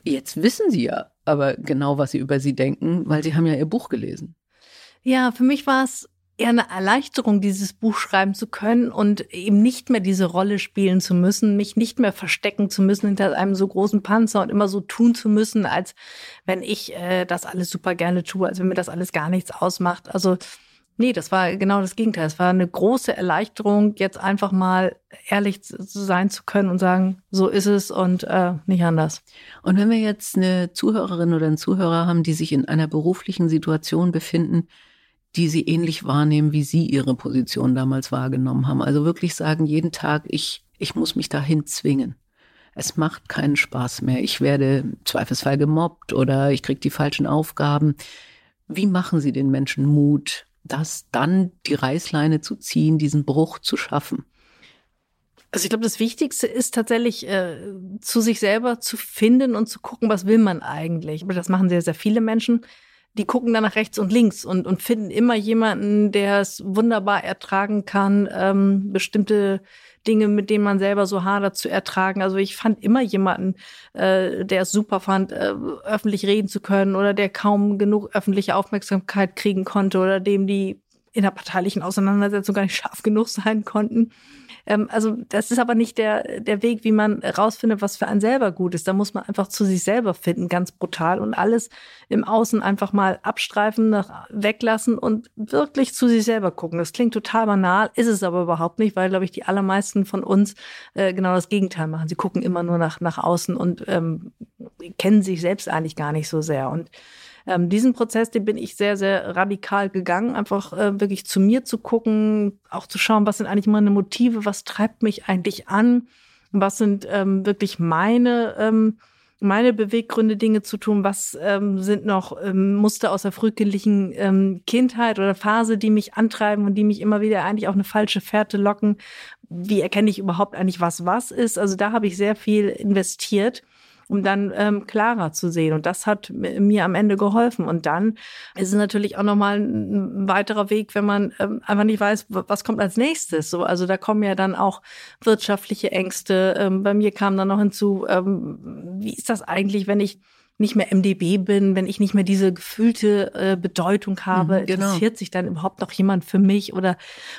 Jetzt wissen sie ja aber genau, was sie über sie denken, weil sie haben ja ihr Buch gelesen. Ja, für mich war es eher eine Erleichterung, dieses Buch schreiben zu können und eben nicht mehr diese Rolle spielen zu müssen, mich nicht mehr verstecken zu müssen hinter einem so großen Panzer und immer so tun zu müssen, als wenn ich äh, das alles super gerne tue, als wenn mir das alles gar nichts ausmacht. Also nee, das war genau das Gegenteil. Es war eine große Erleichterung, jetzt einfach mal ehrlich sein zu können und sagen, so ist es und äh, nicht anders. Und wenn wir jetzt eine Zuhörerin oder einen Zuhörer haben, die sich in einer beruflichen Situation befinden, die sie ähnlich wahrnehmen, wie sie ihre Position damals wahrgenommen haben. Also wirklich sagen, jeden Tag, ich, ich muss mich dahin zwingen. Es macht keinen Spaß mehr. Ich werde im Zweifelsfall gemobbt oder ich kriege die falschen Aufgaben. Wie machen Sie den Menschen Mut, das dann die Reißleine zu ziehen, diesen Bruch zu schaffen? Also ich glaube, das Wichtigste ist tatsächlich äh, zu sich selber zu finden und zu gucken, was will man eigentlich. Aber das machen sehr, sehr viele Menschen. Die gucken dann nach rechts und links und, und finden immer jemanden, der es wunderbar ertragen kann, ähm, bestimmte Dinge, mit denen man selber so hadert, zu ertragen. Also ich fand immer jemanden, äh, der es super fand, äh, öffentlich reden zu können oder der kaum genug öffentliche Aufmerksamkeit kriegen konnte oder dem die innerparteilichen Auseinandersetzungen gar nicht scharf genug sein konnten. Ähm, also das ist aber nicht der, der Weg, wie man rausfindet, was für einen selber gut ist. Da muss man einfach zu sich selber finden, ganz brutal und alles im Außen einfach mal abstreifen, nach, weglassen und wirklich zu sich selber gucken. Das klingt total banal, ist es aber überhaupt nicht, weil, glaube ich, die allermeisten von uns äh, genau das Gegenteil machen. Sie gucken immer nur nach, nach außen und ähm, kennen sich selbst eigentlich gar nicht so sehr. Und ähm, diesen Prozess, den bin ich sehr, sehr radikal gegangen, einfach äh, wirklich zu mir zu gucken, auch zu schauen, was sind eigentlich meine Motive, was treibt mich eigentlich an, was sind ähm, wirklich meine ähm, meine Beweggründe, Dinge zu tun? Was ähm, sind noch ähm, Muster aus der frühkindlichen ähm, Kindheit oder Phase, die mich antreiben und die mich immer wieder eigentlich auf eine falsche Fährte locken? Wie erkenne ich überhaupt eigentlich, was was ist? Also da habe ich sehr viel investiert um dann ähm, klarer zu sehen. Und das hat mir am Ende geholfen. Und dann ist es natürlich auch nochmal ein weiterer Weg, wenn man ähm, einfach nicht weiß, was kommt als nächstes. So, also da kommen ja dann auch wirtschaftliche Ängste. Ähm, bei mir kam dann noch hinzu, ähm, wie ist das eigentlich, wenn ich nicht mehr MDB bin, wenn ich nicht mehr diese gefühlte äh, Bedeutung habe, mhm, genau. interessiert sich dann überhaupt noch jemand für mich oder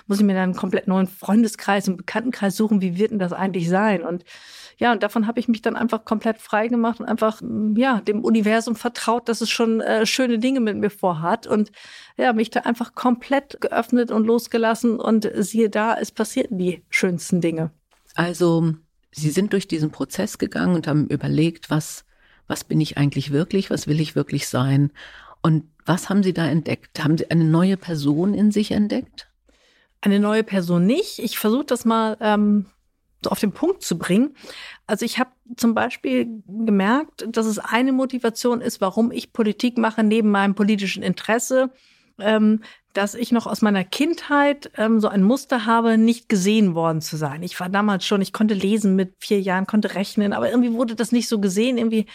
muss ich mir dann einen komplett neuen Freundeskreis und Bekanntenkreis suchen? Wie wird denn das eigentlich sein? Und ja, und davon habe ich mich dann einfach komplett frei gemacht und einfach ja dem Universum vertraut, dass es schon äh, schöne Dinge mit mir vorhat und ja mich da einfach komplett geöffnet und losgelassen und siehe da, es passierten die schönsten Dinge. Also Sie sind durch diesen Prozess gegangen und haben überlegt, was was bin ich eigentlich wirklich, was will ich wirklich sein und was haben Sie da entdeckt? Haben Sie eine neue Person in sich entdeckt? Eine neue Person nicht. Ich versuche das mal ähm, so auf den Punkt zu bringen. Also ich habe zum Beispiel gemerkt, dass es eine Motivation ist, warum ich Politik mache, neben meinem politischen Interesse, ähm, dass ich noch aus meiner Kindheit ähm, so ein Muster habe, nicht gesehen worden zu sein. Ich war damals schon, ich konnte lesen mit vier Jahren, konnte rechnen, aber irgendwie wurde das nicht so gesehen. Irgendwie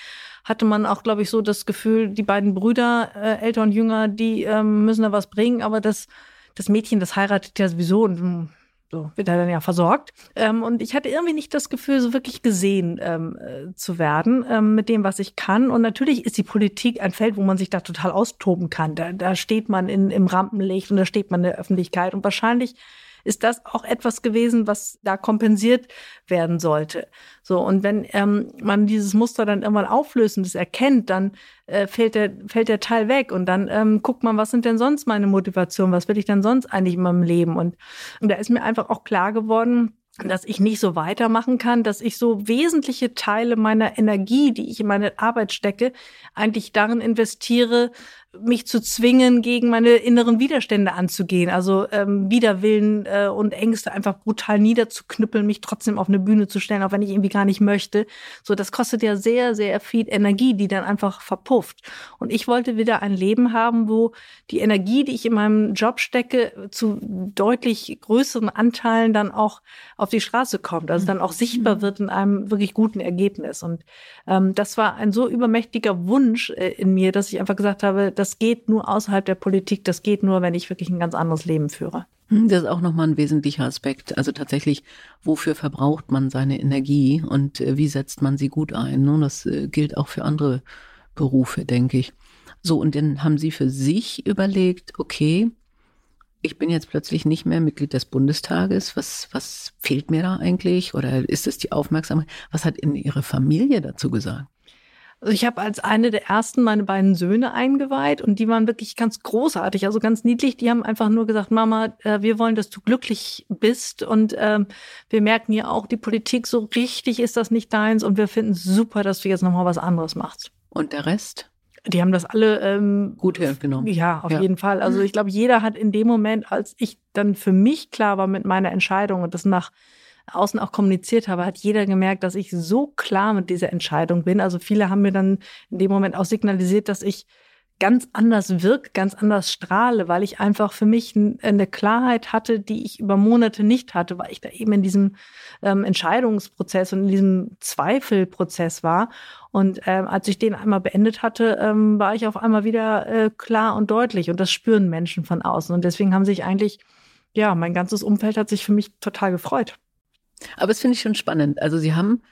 hatte man auch, glaube ich, so das Gefühl, die beiden Brüder, äh, älter und jünger, die ähm, müssen da was bringen, aber das, das Mädchen, das heiratet ja sowieso und hm, so wird er dann ja versorgt. Ähm, und ich hatte irgendwie nicht das Gefühl, so wirklich gesehen ähm, äh, zu werden ähm, mit dem, was ich kann. Und natürlich ist die Politik ein Feld, wo man sich da total austoben kann. Da, da steht man in, im Rampenlicht und da steht man in der Öffentlichkeit. Und wahrscheinlich ist das auch etwas gewesen, was da kompensiert werden sollte. So, und wenn ähm, man dieses Muster dann irgendwann auflöst und es erkennt, dann äh, fällt, der, fällt der Teil weg und dann ähm, guckt man, was sind denn sonst meine Motivationen, was will ich denn sonst eigentlich in meinem Leben? Und, und da ist mir einfach auch klar geworden, dass ich nicht so weitermachen kann, dass ich so wesentliche Teile meiner Energie, die ich in meine Arbeit stecke, eigentlich darin investiere, mich zu zwingen, gegen meine inneren Widerstände anzugehen. Also ähm, Widerwillen äh, und Ängste einfach brutal niederzuknüppeln, mich trotzdem auf eine Bühne zu stellen, auch wenn ich irgendwie gar nicht möchte. So, das kostet ja sehr, sehr viel Energie, die dann einfach verpufft. Und ich wollte wieder ein Leben haben, wo die Energie, die ich in meinem Job stecke, zu deutlich größeren Anteilen dann auch auf die Straße kommt, also dann auch sichtbar wird in einem wirklich guten Ergebnis. Und ähm, das war ein so übermächtiger Wunsch äh, in mir, dass ich einfach gesagt habe, dass das geht nur außerhalb der Politik, das geht nur, wenn ich wirklich ein ganz anderes Leben führe. Hm, das ist auch nochmal ein wesentlicher Aspekt. Also tatsächlich, wofür verbraucht man seine Energie und äh, wie setzt man sie gut ein? Und das äh, gilt auch für andere Berufe, denke ich. So, und dann haben Sie für sich überlegt, okay, ich bin jetzt plötzlich nicht mehr Mitglied des Bundestages. Was, was fehlt mir da eigentlich? Oder ist es die Aufmerksamkeit? Was hat in Ihre Familie dazu gesagt? Also ich habe als eine der ersten meine beiden Söhne eingeweiht und die waren wirklich ganz großartig, also ganz niedlich. Die haben einfach nur gesagt, Mama, äh, wir wollen, dass du glücklich bist und ähm, wir merken ja auch, die Politik so richtig ist das nicht deins und wir finden super, dass du jetzt nochmal was anderes machst. Und der Rest? Die haben das alle ähm, gut genommen. Ja, auf ja. jeden Fall. Also ich glaube, jeder hat in dem Moment, als ich dann für mich klar war mit meiner Entscheidung und das nach außen auch kommuniziert habe, hat jeder gemerkt, dass ich so klar mit dieser Entscheidung bin. Also viele haben mir dann in dem Moment auch signalisiert, dass ich ganz anders wirke, ganz anders strahle, weil ich einfach für mich eine Klarheit hatte, die ich über Monate nicht hatte, weil ich da eben in diesem ähm, Entscheidungsprozess und in diesem Zweifelprozess war. Und ähm, als ich den einmal beendet hatte, ähm, war ich auf einmal wieder äh, klar und deutlich. Und das spüren Menschen von außen. Und deswegen haben sich eigentlich, ja, mein ganzes Umfeld hat sich für mich total gefreut. Aber es finde ich schon spannend. Also Sie haben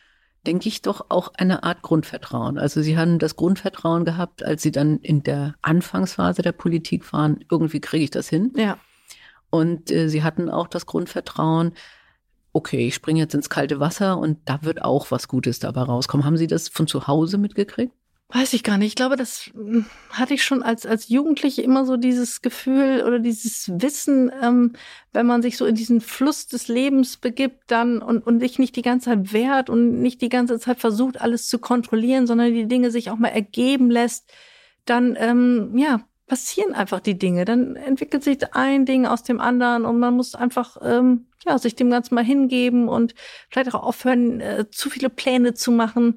denke ich, doch auch eine Art Grundvertrauen. Also sie haben das Grundvertrauen gehabt, als sie dann in der Anfangsphase der Politik waren, irgendwie kriege ich das hin. Ja. Und äh, sie hatten auch das Grundvertrauen, okay, ich springe jetzt ins kalte Wasser und da wird auch was Gutes dabei rauskommen. Haben Sie das von zu Hause mitgekriegt? Weiß ich gar nicht. Ich glaube, das hm, hatte ich schon als, als Jugendliche immer so dieses Gefühl oder dieses Wissen, ähm, wenn man sich so in diesen Fluss des Lebens begibt dann und, und sich nicht die ganze Zeit wehrt und nicht die ganze Zeit versucht, alles zu kontrollieren, sondern die Dinge sich auch mal ergeben lässt, dann, ähm, ja, passieren einfach die Dinge. Dann entwickelt sich ein Ding aus dem anderen und man muss einfach ähm, ja sich dem Ganzen mal hingeben und vielleicht auch aufhören, äh, zu viele Pläne zu machen.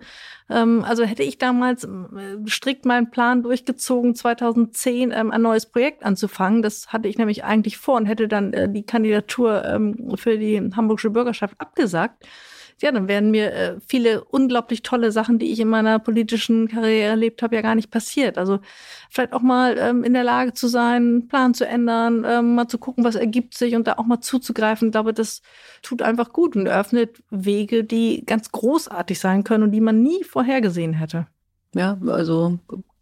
Ähm, also hätte ich damals äh, strikt meinen Plan durchgezogen, 2010 ähm, ein neues Projekt anzufangen. Das hatte ich nämlich eigentlich vor und hätte dann äh, die Kandidatur ähm, für die Hamburgische Bürgerschaft abgesagt ja, dann wären mir äh, viele unglaublich tolle Sachen, die ich in meiner politischen Karriere erlebt habe, ja gar nicht passiert. Also vielleicht auch mal ähm, in der Lage zu sein, Plan zu ändern, ähm, mal zu gucken, was ergibt sich und da auch mal zuzugreifen. Ich glaube, das tut einfach gut und eröffnet Wege, die ganz großartig sein können und die man nie vorhergesehen hätte. Ja, also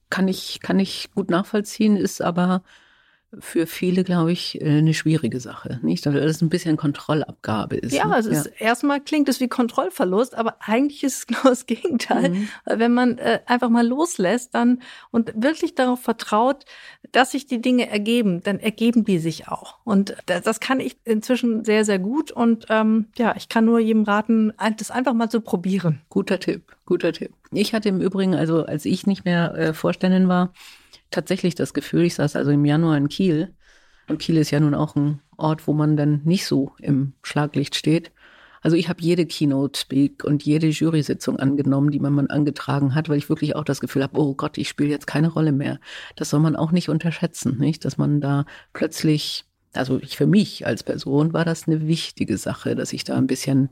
kann ich, kann ich gut nachvollziehen, ist aber für viele, glaube ich, äh, eine schwierige Sache, nicht? Weil es ein bisschen Kontrollabgabe ist. Ja, ne? es ist, ja. erstmal klingt es wie Kontrollverlust, aber eigentlich ist es genau das Gegenteil. Mhm. Wenn man äh, einfach mal loslässt dann und wirklich darauf vertraut, dass sich die Dinge ergeben, dann ergeben die sich auch. Und das, das kann ich inzwischen sehr, sehr gut. Und ähm, ja, ich kann nur jedem raten, das einfach mal zu probieren. Guter Tipp, guter Tipp. Ich hatte im Übrigen, also als ich nicht mehr äh, Vorständin war, tatsächlich das Gefühl, ich saß also im Januar in Kiel. Und Kiel ist ja nun auch ein Ort, wo man dann nicht so im Schlaglicht steht. Also ich habe jede Keynote-Speak und jede Jury-Sitzung angenommen, die man angetragen hat, weil ich wirklich auch das Gefühl habe, oh Gott, ich spiele jetzt keine Rolle mehr. Das soll man auch nicht unterschätzen, nicht? Dass man da plötzlich, also ich für mich als Person war das eine wichtige Sache, dass ich da ein bisschen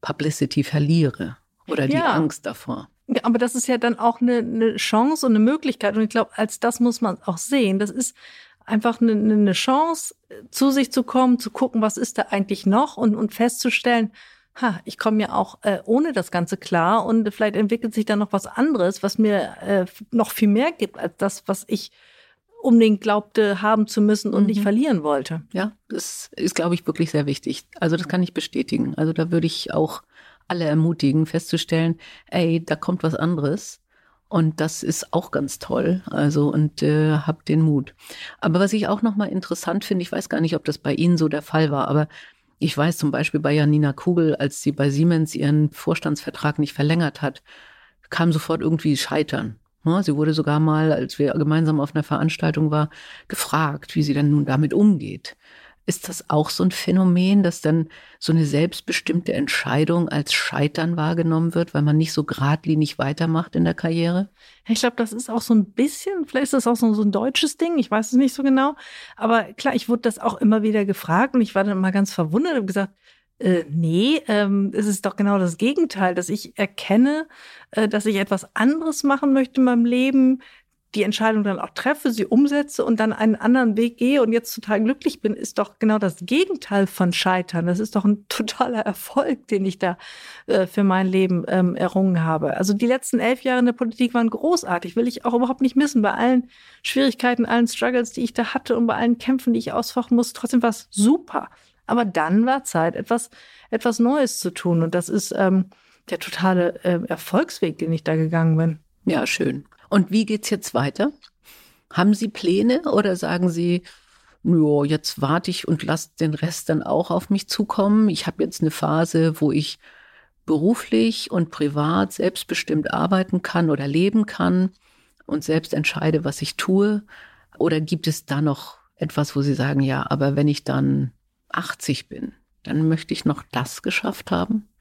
Publicity verliere oder die ja. Angst davor. Aber das ist ja dann auch eine, eine Chance und eine Möglichkeit. Und ich glaube, als das muss man auch sehen. Das ist einfach eine, eine Chance, zu sich zu kommen, zu gucken, was ist da eigentlich noch und, und festzustellen, ha, ich komme ja auch äh, ohne das Ganze klar und vielleicht entwickelt sich da noch was anderes, was mir äh, noch viel mehr gibt als das, was ich unbedingt glaubte haben zu müssen und mhm. nicht verlieren wollte. Ja, das ist, glaube ich, wirklich sehr wichtig. Also das kann ich bestätigen. Also da würde ich auch alle ermutigen, festzustellen, ey, da kommt was anderes. Und das ist auch ganz toll. Also und äh, habt den Mut. Aber was ich auch noch mal interessant finde, ich weiß gar nicht, ob das bei Ihnen so der Fall war, aber ich weiß zum Beispiel bei Janina Kugel, als sie bei Siemens ihren Vorstandsvertrag nicht verlängert hat, kam sofort irgendwie Scheitern. Sie wurde sogar mal, als wir gemeinsam auf einer Veranstaltung war, gefragt, wie sie denn nun damit umgeht. Ist das auch so ein Phänomen, dass dann so eine selbstbestimmte Entscheidung als Scheitern wahrgenommen wird, weil man nicht so geradlinig weitermacht in der Karriere? Ich glaube, das ist auch so ein bisschen, vielleicht ist das auch so, so ein deutsches Ding, ich weiß es nicht so genau. Aber klar, ich wurde das auch immer wieder gefragt und ich war dann mal ganz verwundert und gesagt, äh, nee, ähm, es ist doch genau das Gegenteil, dass ich erkenne, äh, dass ich etwas anderes machen möchte in meinem Leben, die Entscheidung dann auch treffe, sie umsetze und dann einen anderen Weg gehe und jetzt total glücklich bin, ist doch genau das Gegenteil von Scheitern. Das ist doch ein totaler Erfolg, den ich da äh, für mein Leben ähm, errungen habe. Also die letzten elf Jahre in der Politik waren großartig, will ich auch überhaupt nicht missen. Bei allen Schwierigkeiten, allen Struggles, die ich da hatte und bei allen Kämpfen, die ich ausfachen muss, trotzdem war es super. Aber dann war Zeit, etwas, etwas Neues zu tun. Und das ist ähm, der totale äh, Erfolgsweg, den ich da gegangen bin. Ja, schön. Und wie geht's jetzt weiter? Haben Sie Pläne oder sagen Sie, ja, jetzt warte ich und lasse den Rest dann auch auf mich zukommen? Ich habe jetzt eine Phase, wo ich beruflich und privat selbstbestimmt arbeiten kann oder leben kann und selbst entscheide, was ich tue? Oder gibt es da noch etwas, wo Sie sagen, ja, aber wenn ich dann 80 bin, dann möchte ich noch das geschafft haben?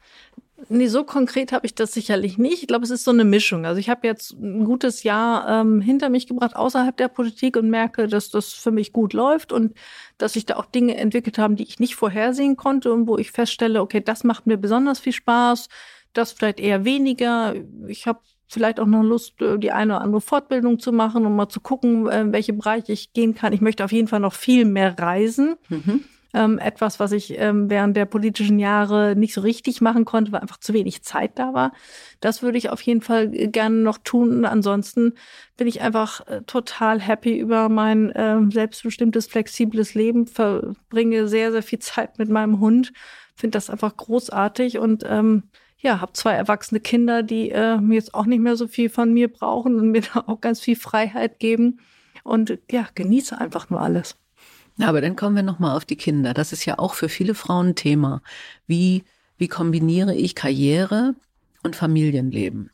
Nee, so konkret habe ich das sicherlich nicht. Ich glaube, es ist so eine Mischung. Also ich habe jetzt ein gutes Jahr ähm, hinter mich gebracht außerhalb der Politik und merke, dass das für mich gut läuft und dass sich da auch Dinge entwickelt haben, die ich nicht vorhersehen konnte und wo ich feststelle, okay, das macht mir besonders viel Spaß, das vielleicht eher weniger. Ich habe vielleicht auch noch Lust, äh, die eine oder andere Fortbildung zu machen und mal zu gucken, äh, welche Bereiche ich gehen kann. Ich möchte auf jeden Fall noch viel mehr reisen. Mhm. Ähm, etwas, was ich ähm, während der politischen Jahre nicht so richtig machen konnte, weil einfach zu wenig Zeit da war. Das würde ich auf jeden Fall äh, gerne noch tun. ansonsten bin ich einfach äh, total happy über mein äh, selbstbestimmtes, flexibles Leben, verbringe sehr, sehr viel Zeit mit meinem Hund, finde das einfach großartig und ähm, ja, habe zwei erwachsene Kinder, die äh, jetzt auch nicht mehr so viel von mir brauchen und mir da auch ganz viel Freiheit geben und ja, genieße einfach nur alles. Aber dann kommen wir nochmal auf die Kinder. Das ist ja auch für viele Frauen ein Thema. Wie, wie kombiniere ich Karriere und Familienleben?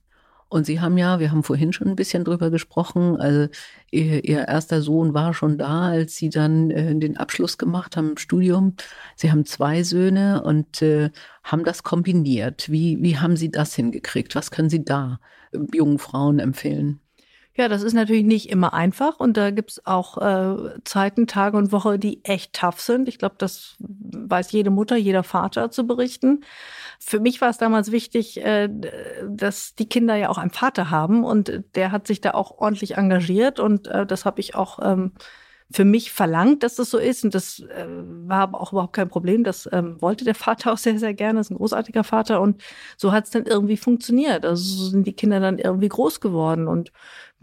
Und Sie haben ja, wir haben vorhin schon ein bisschen drüber gesprochen, also Ihr, Ihr erster Sohn war schon da, als Sie dann äh, den Abschluss gemacht haben im Studium. Sie haben zwei Söhne und äh, haben das kombiniert. Wie, wie haben Sie das hingekriegt? Was können Sie da äh, jungen Frauen empfehlen? Ja, das ist natürlich nicht immer einfach und da gibt's auch äh, Zeiten, Tage und Woche, die echt tough sind. Ich glaube, das weiß jede Mutter, jeder Vater zu berichten. Für mich war es damals wichtig, äh, dass die Kinder ja auch einen Vater haben und der hat sich da auch ordentlich engagiert und äh, das habe ich auch ähm, für mich verlangt, dass das so ist. Und das äh, war aber auch überhaupt kein Problem. Das ähm, wollte der Vater auch sehr, sehr gerne. Das ist ein großartiger Vater. Und so hat es dann irgendwie funktioniert. Also so sind die Kinder dann irgendwie groß geworden. Und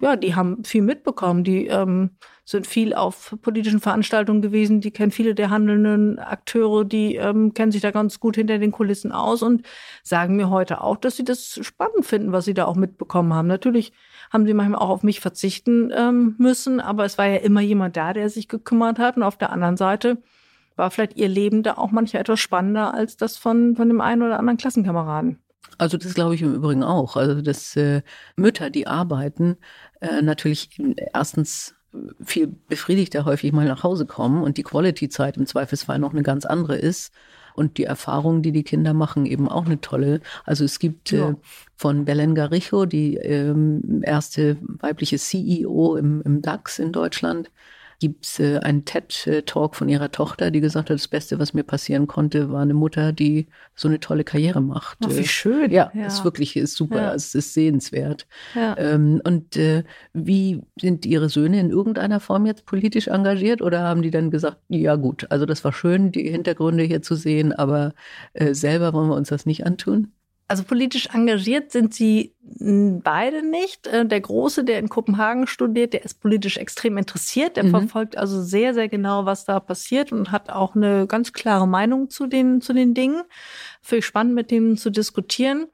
ja, die haben viel mitbekommen. Die ähm, sind viel auf politischen Veranstaltungen gewesen. Die kennen viele der handelnden Akteure. Die ähm, kennen sich da ganz gut hinter den Kulissen aus und sagen mir heute auch, dass sie das spannend finden, was sie da auch mitbekommen haben. Natürlich haben sie manchmal auch auf mich verzichten ähm, müssen, aber es war ja immer jemand da, der sich gekümmert hat. Und auf der anderen Seite war vielleicht ihr Leben da auch manchmal etwas spannender als das von, von dem einen oder anderen Klassenkameraden. Also das glaube ich im Übrigen auch. Also dass äh, Mütter, die arbeiten, äh, natürlich erstens viel befriedigter häufig mal nach Hause kommen und die Quality-Zeit im Zweifelsfall noch eine ganz andere ist und die Erfahrungen, die die Kinder machen, eben auch eine tolle. Also es gibt ja. äh, von Belen Garijo, die ähm, erste weibliche CEO im, im DAX in Deutschland, gibt es äh, einen TED-Talk von ihrer Tochter, die gesagt hat, das Beste, was mir passieren konnte, war eine Mutter, die so eine tolle Karriere macht. Oh, wie schön. Ja, ja. ist wirklich ist super, ja. es ist sehenswert. Ja. Ähm, und äh, wie sind Ihre Söhne in irgendeiner Form jetzt politisch engagiert oder haben die dann gesagt, ja gut, also das war schön, die Hintergründe hier zu sehen, aber äh, selber wollen wir uns das nicht antun? Also politisch engagiert sind sie beide nicht. Äh, der Große, der in Kopenhagen studiert, der ist politisch extrem interessiert. Der mhm. verfolgt also sehr, sehr genau, was da passiert und hat auch eine ganz klare Meinung zu den, zu den Dingen. Finde ich spannend, mit dem zu diskutieren.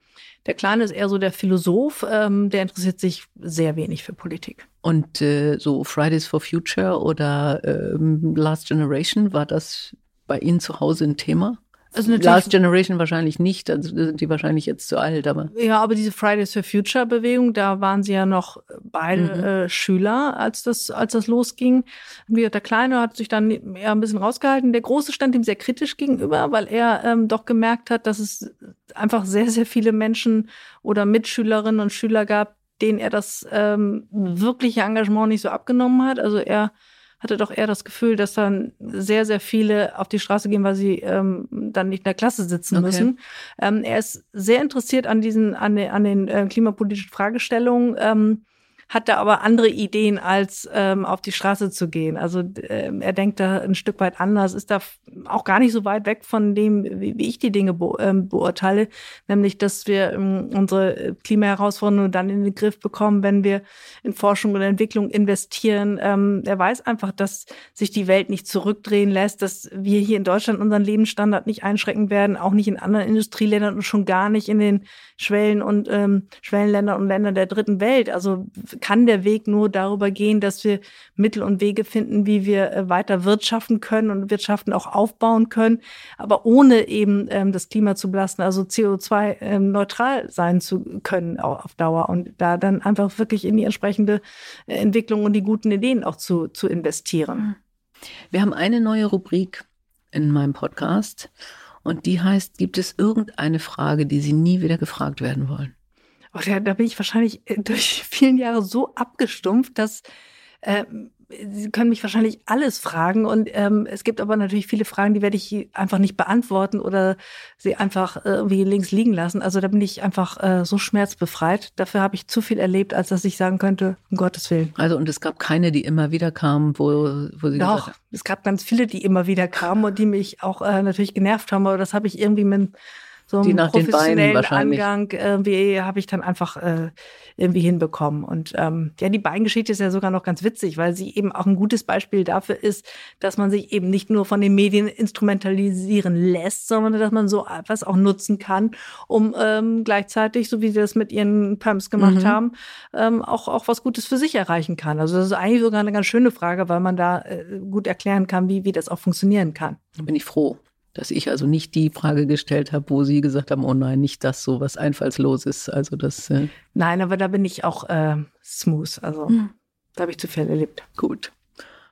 Der Kleine ist eher so der Philosoph, ähm, der interessiert sich sehr wenig für Politik. Und äh, so Fridays for Future oder ähm, Last Generation, war das bei Ihnen zu Hause ein Thema? Also Last Generation wahrscheinlich nicht, also sind die wahrscheinlich jetzt zu alt, aber. Ja, aber diese Fridays for Future Bewegung, da waren sie ja noch beide mhm. äh, Schüler, als das, als das losging. Wie der Kleine hat sich dann eher ein bisschen rausgehalten. Der Große stand ihm sehr kritisch gegenüber, weil er ähm, doch gemerkt hat, dass es einfach sehr, sehr viele Menschen oder Mitschülerinnen und Schüler gab, denen er das ähm, wirkliche Engagement nicht so abgenommen hat. Also er hatte doch eher das Gefühl, dass dann sehr, sehr viele auf die Straße gehen, weil sie ähm, dann nicht in der Klasse sitzen okay. müssen. Ähm, er ist sehr interessiert an diesen, an den, an den äh, klimapolitischen Fragestellungen. Ähm, hat da aber andere Ideen, als ähm, auf die Straße zu gehen. Also ähm, er denkt da ein Stück weit anders, ist da auch gar nicht so weit weg von dem, wie, wie ich die Dinge be ähm, beurteile, nämlich, dass wir ähm, unsere Klimaherausforderungen dann in den Griff bekommen, wenn wir in Forschung und Entwicklung investieren. Ähm, er weiß einfach, dass sich die Welt nicht zurückdrehen lässt, dass wir hier in Deutschland unseren Lebensstandard nicht einschrecken werden, auch nicht in anderen Industrieländern und schon gar nicht in den Schwellen- und ähm, Schwellenländern und Ländern der dritten Welt. Also kann der Weg nur darüber gehen, dass wir Mittel und Wege finden, wie wir äh, weiter wirtschaften können und Wirtschaften auch aufbauen können, aber ohne eben ähm, das Klima zu belasten, also CO2-neutral ähm, sein zu können auf Dauer und da dann einfach wirklich in die entsprechende äh, Entwicklung und die guten Ideen auch zu, zu investieren. Wir haben eine neue Rubrik in meinem Podcast Und die heißt, gibt es irgendeine Frage, die Sie nie wieder gefragt werden wollen? Oh, da, da bin ich wahrscheinlich äh, durch vielen Jahre so abgestumpft, dass äh, Sie können mich wahrscheinlich alles fragen und ähm, es gibt aber natürlich viele Fragen, die werde ich einfach nicht beantworten oder sie einfach irgendwie links liegen lassen. Also da bin ich einfach äh, so schmerzbefreit. Dafür habe ich zu viel erlebt, als dass ich sagen könnte, um Gottes Willen. Also und es gab keine, die immer wieder kamen, wo, wo Sie Doch, gesagt haben, es gab ganz viele, die immer wieder kamen und die mich auch äh, natürlich genervt haben, aber das habe ich irgendwie mit so Die Beinen professionellen. Angang irgendwie habe ich dann einfach äh, irgendwie hinbekommen. Und ähm, ja, die Beingeschichte ist ja sogar noch ganz witzig, weil sie eben auch ein gutes Beispiel dafür ist, dass man sich eben nicht nur von den Medien instrumentalisieren lässt, sondern dass man so etwas auch nutzen kann, um ähm, gleichzeitig, so wie sie das mit ihren Pumps gemacht Mhm. haben, ähm, auch, auch was Gutes für sich erreichen kann. Also das ist eigentlich sogar eine ganz schöne Frage, weil man da äh, gut erklären kann, wie, wie das auch funktionieren kann. Da bin ich froh, dass ich also nicht die Frage gestellt habe, wo Sie gesagt haben, oh nein, nicht das so was einfallslos ist. Also das äh, Nein, aber da bin ich auch äh, smooth. Also Hm. da habe ich zu viel erlebt. gut.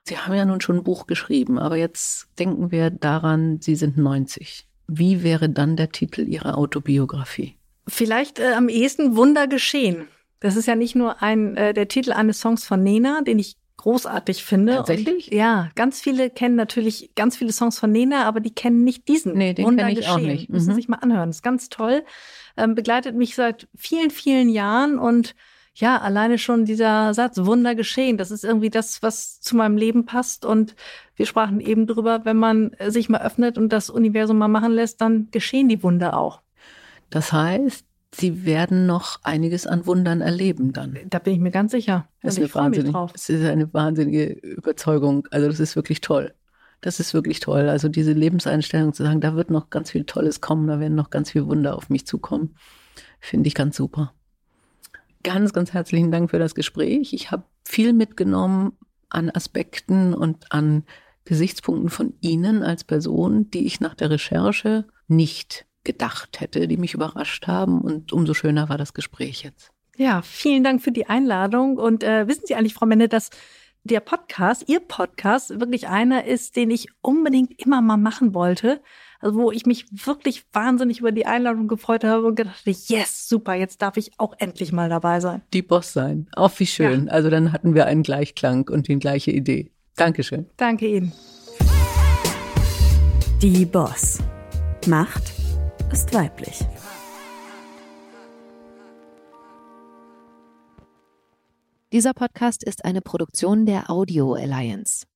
Sie haben ja nun schon ein Buch geschrieben, aber jetzt denken wir daran, Sie sind 90. Wie wäre dann der Titel Ihrer Autobiografie? Vielleicht äh, am ehesten Wunder geschehen. Das ist ja nicht nur ein äh, der Titel eines Songs von Nena, den ich großartig finde. Tatsächlich? Und, ja, ganz viele kennen natürlich ganz viele Songs von Nena, aber die kennen nicht diesen. Nee, den Wunder kenn ich auch nicht. Müssen Mhm. sich mal anhören. ist ganz toll. Ähm, begleitet mich seit vielen, vielen Jahren und ja, alleine schon dieser Satz, Wunder geschehen, das ist irgendwie das, was zu meinem Leben passt. Und wir sprachen eben drüber, wenn man äh, sich mal öffnet und das Universum mal machen lässt, dann geschehen die Wunder auch. Das heißt, Sie werden noch einiges an Wundern erleben dann. Da bin ich mir ganz sicher. Das ist eine ich freue mich wahnsinnige, drauf. es ist eine wahnsinnige Überzeugung. Also das ist wirklich toll. Das ist wirklich toll. Also diese Lebenseinstellung zu sagen, da wird noch ganz viel Tolles kommen, da werden noch ganz viele Wunder auf mich zukommen, finde ich ganz super. Ganz, ganz herzlichen Dank für das Gespräch. Ich habe viel mitgenommen an Aspekten und an Gesichtspunkten von Ihnen als Person, die ich nach der Recherche nicht gedacht hätte, die mich überrascht haben. Und umso schöner war das Gespräch jetzt. Ja, vielen Dank für die Einladung. Und äh, wissen Sie eigentlich, Frau Menne, dass der Podcast, Ihr Podcast, wirklich einer ist, den ich unbedingt immer mal machen wollte. Also wo ich mich wirklich wahnsinnig über die Einladung gefreut habe und gedacht, habe, yes, super, jetzt darf ich auch endlich mal dabei sein. die Boss sein. Auch wie schön. Also dann hatten wir einen Gleichklang und die gleiche Idee. Dankeschön. Danke Ihnen. Die Boss. Macht ist weiblich. Dieser Podcast ist eine Produktion der Audio Alliance.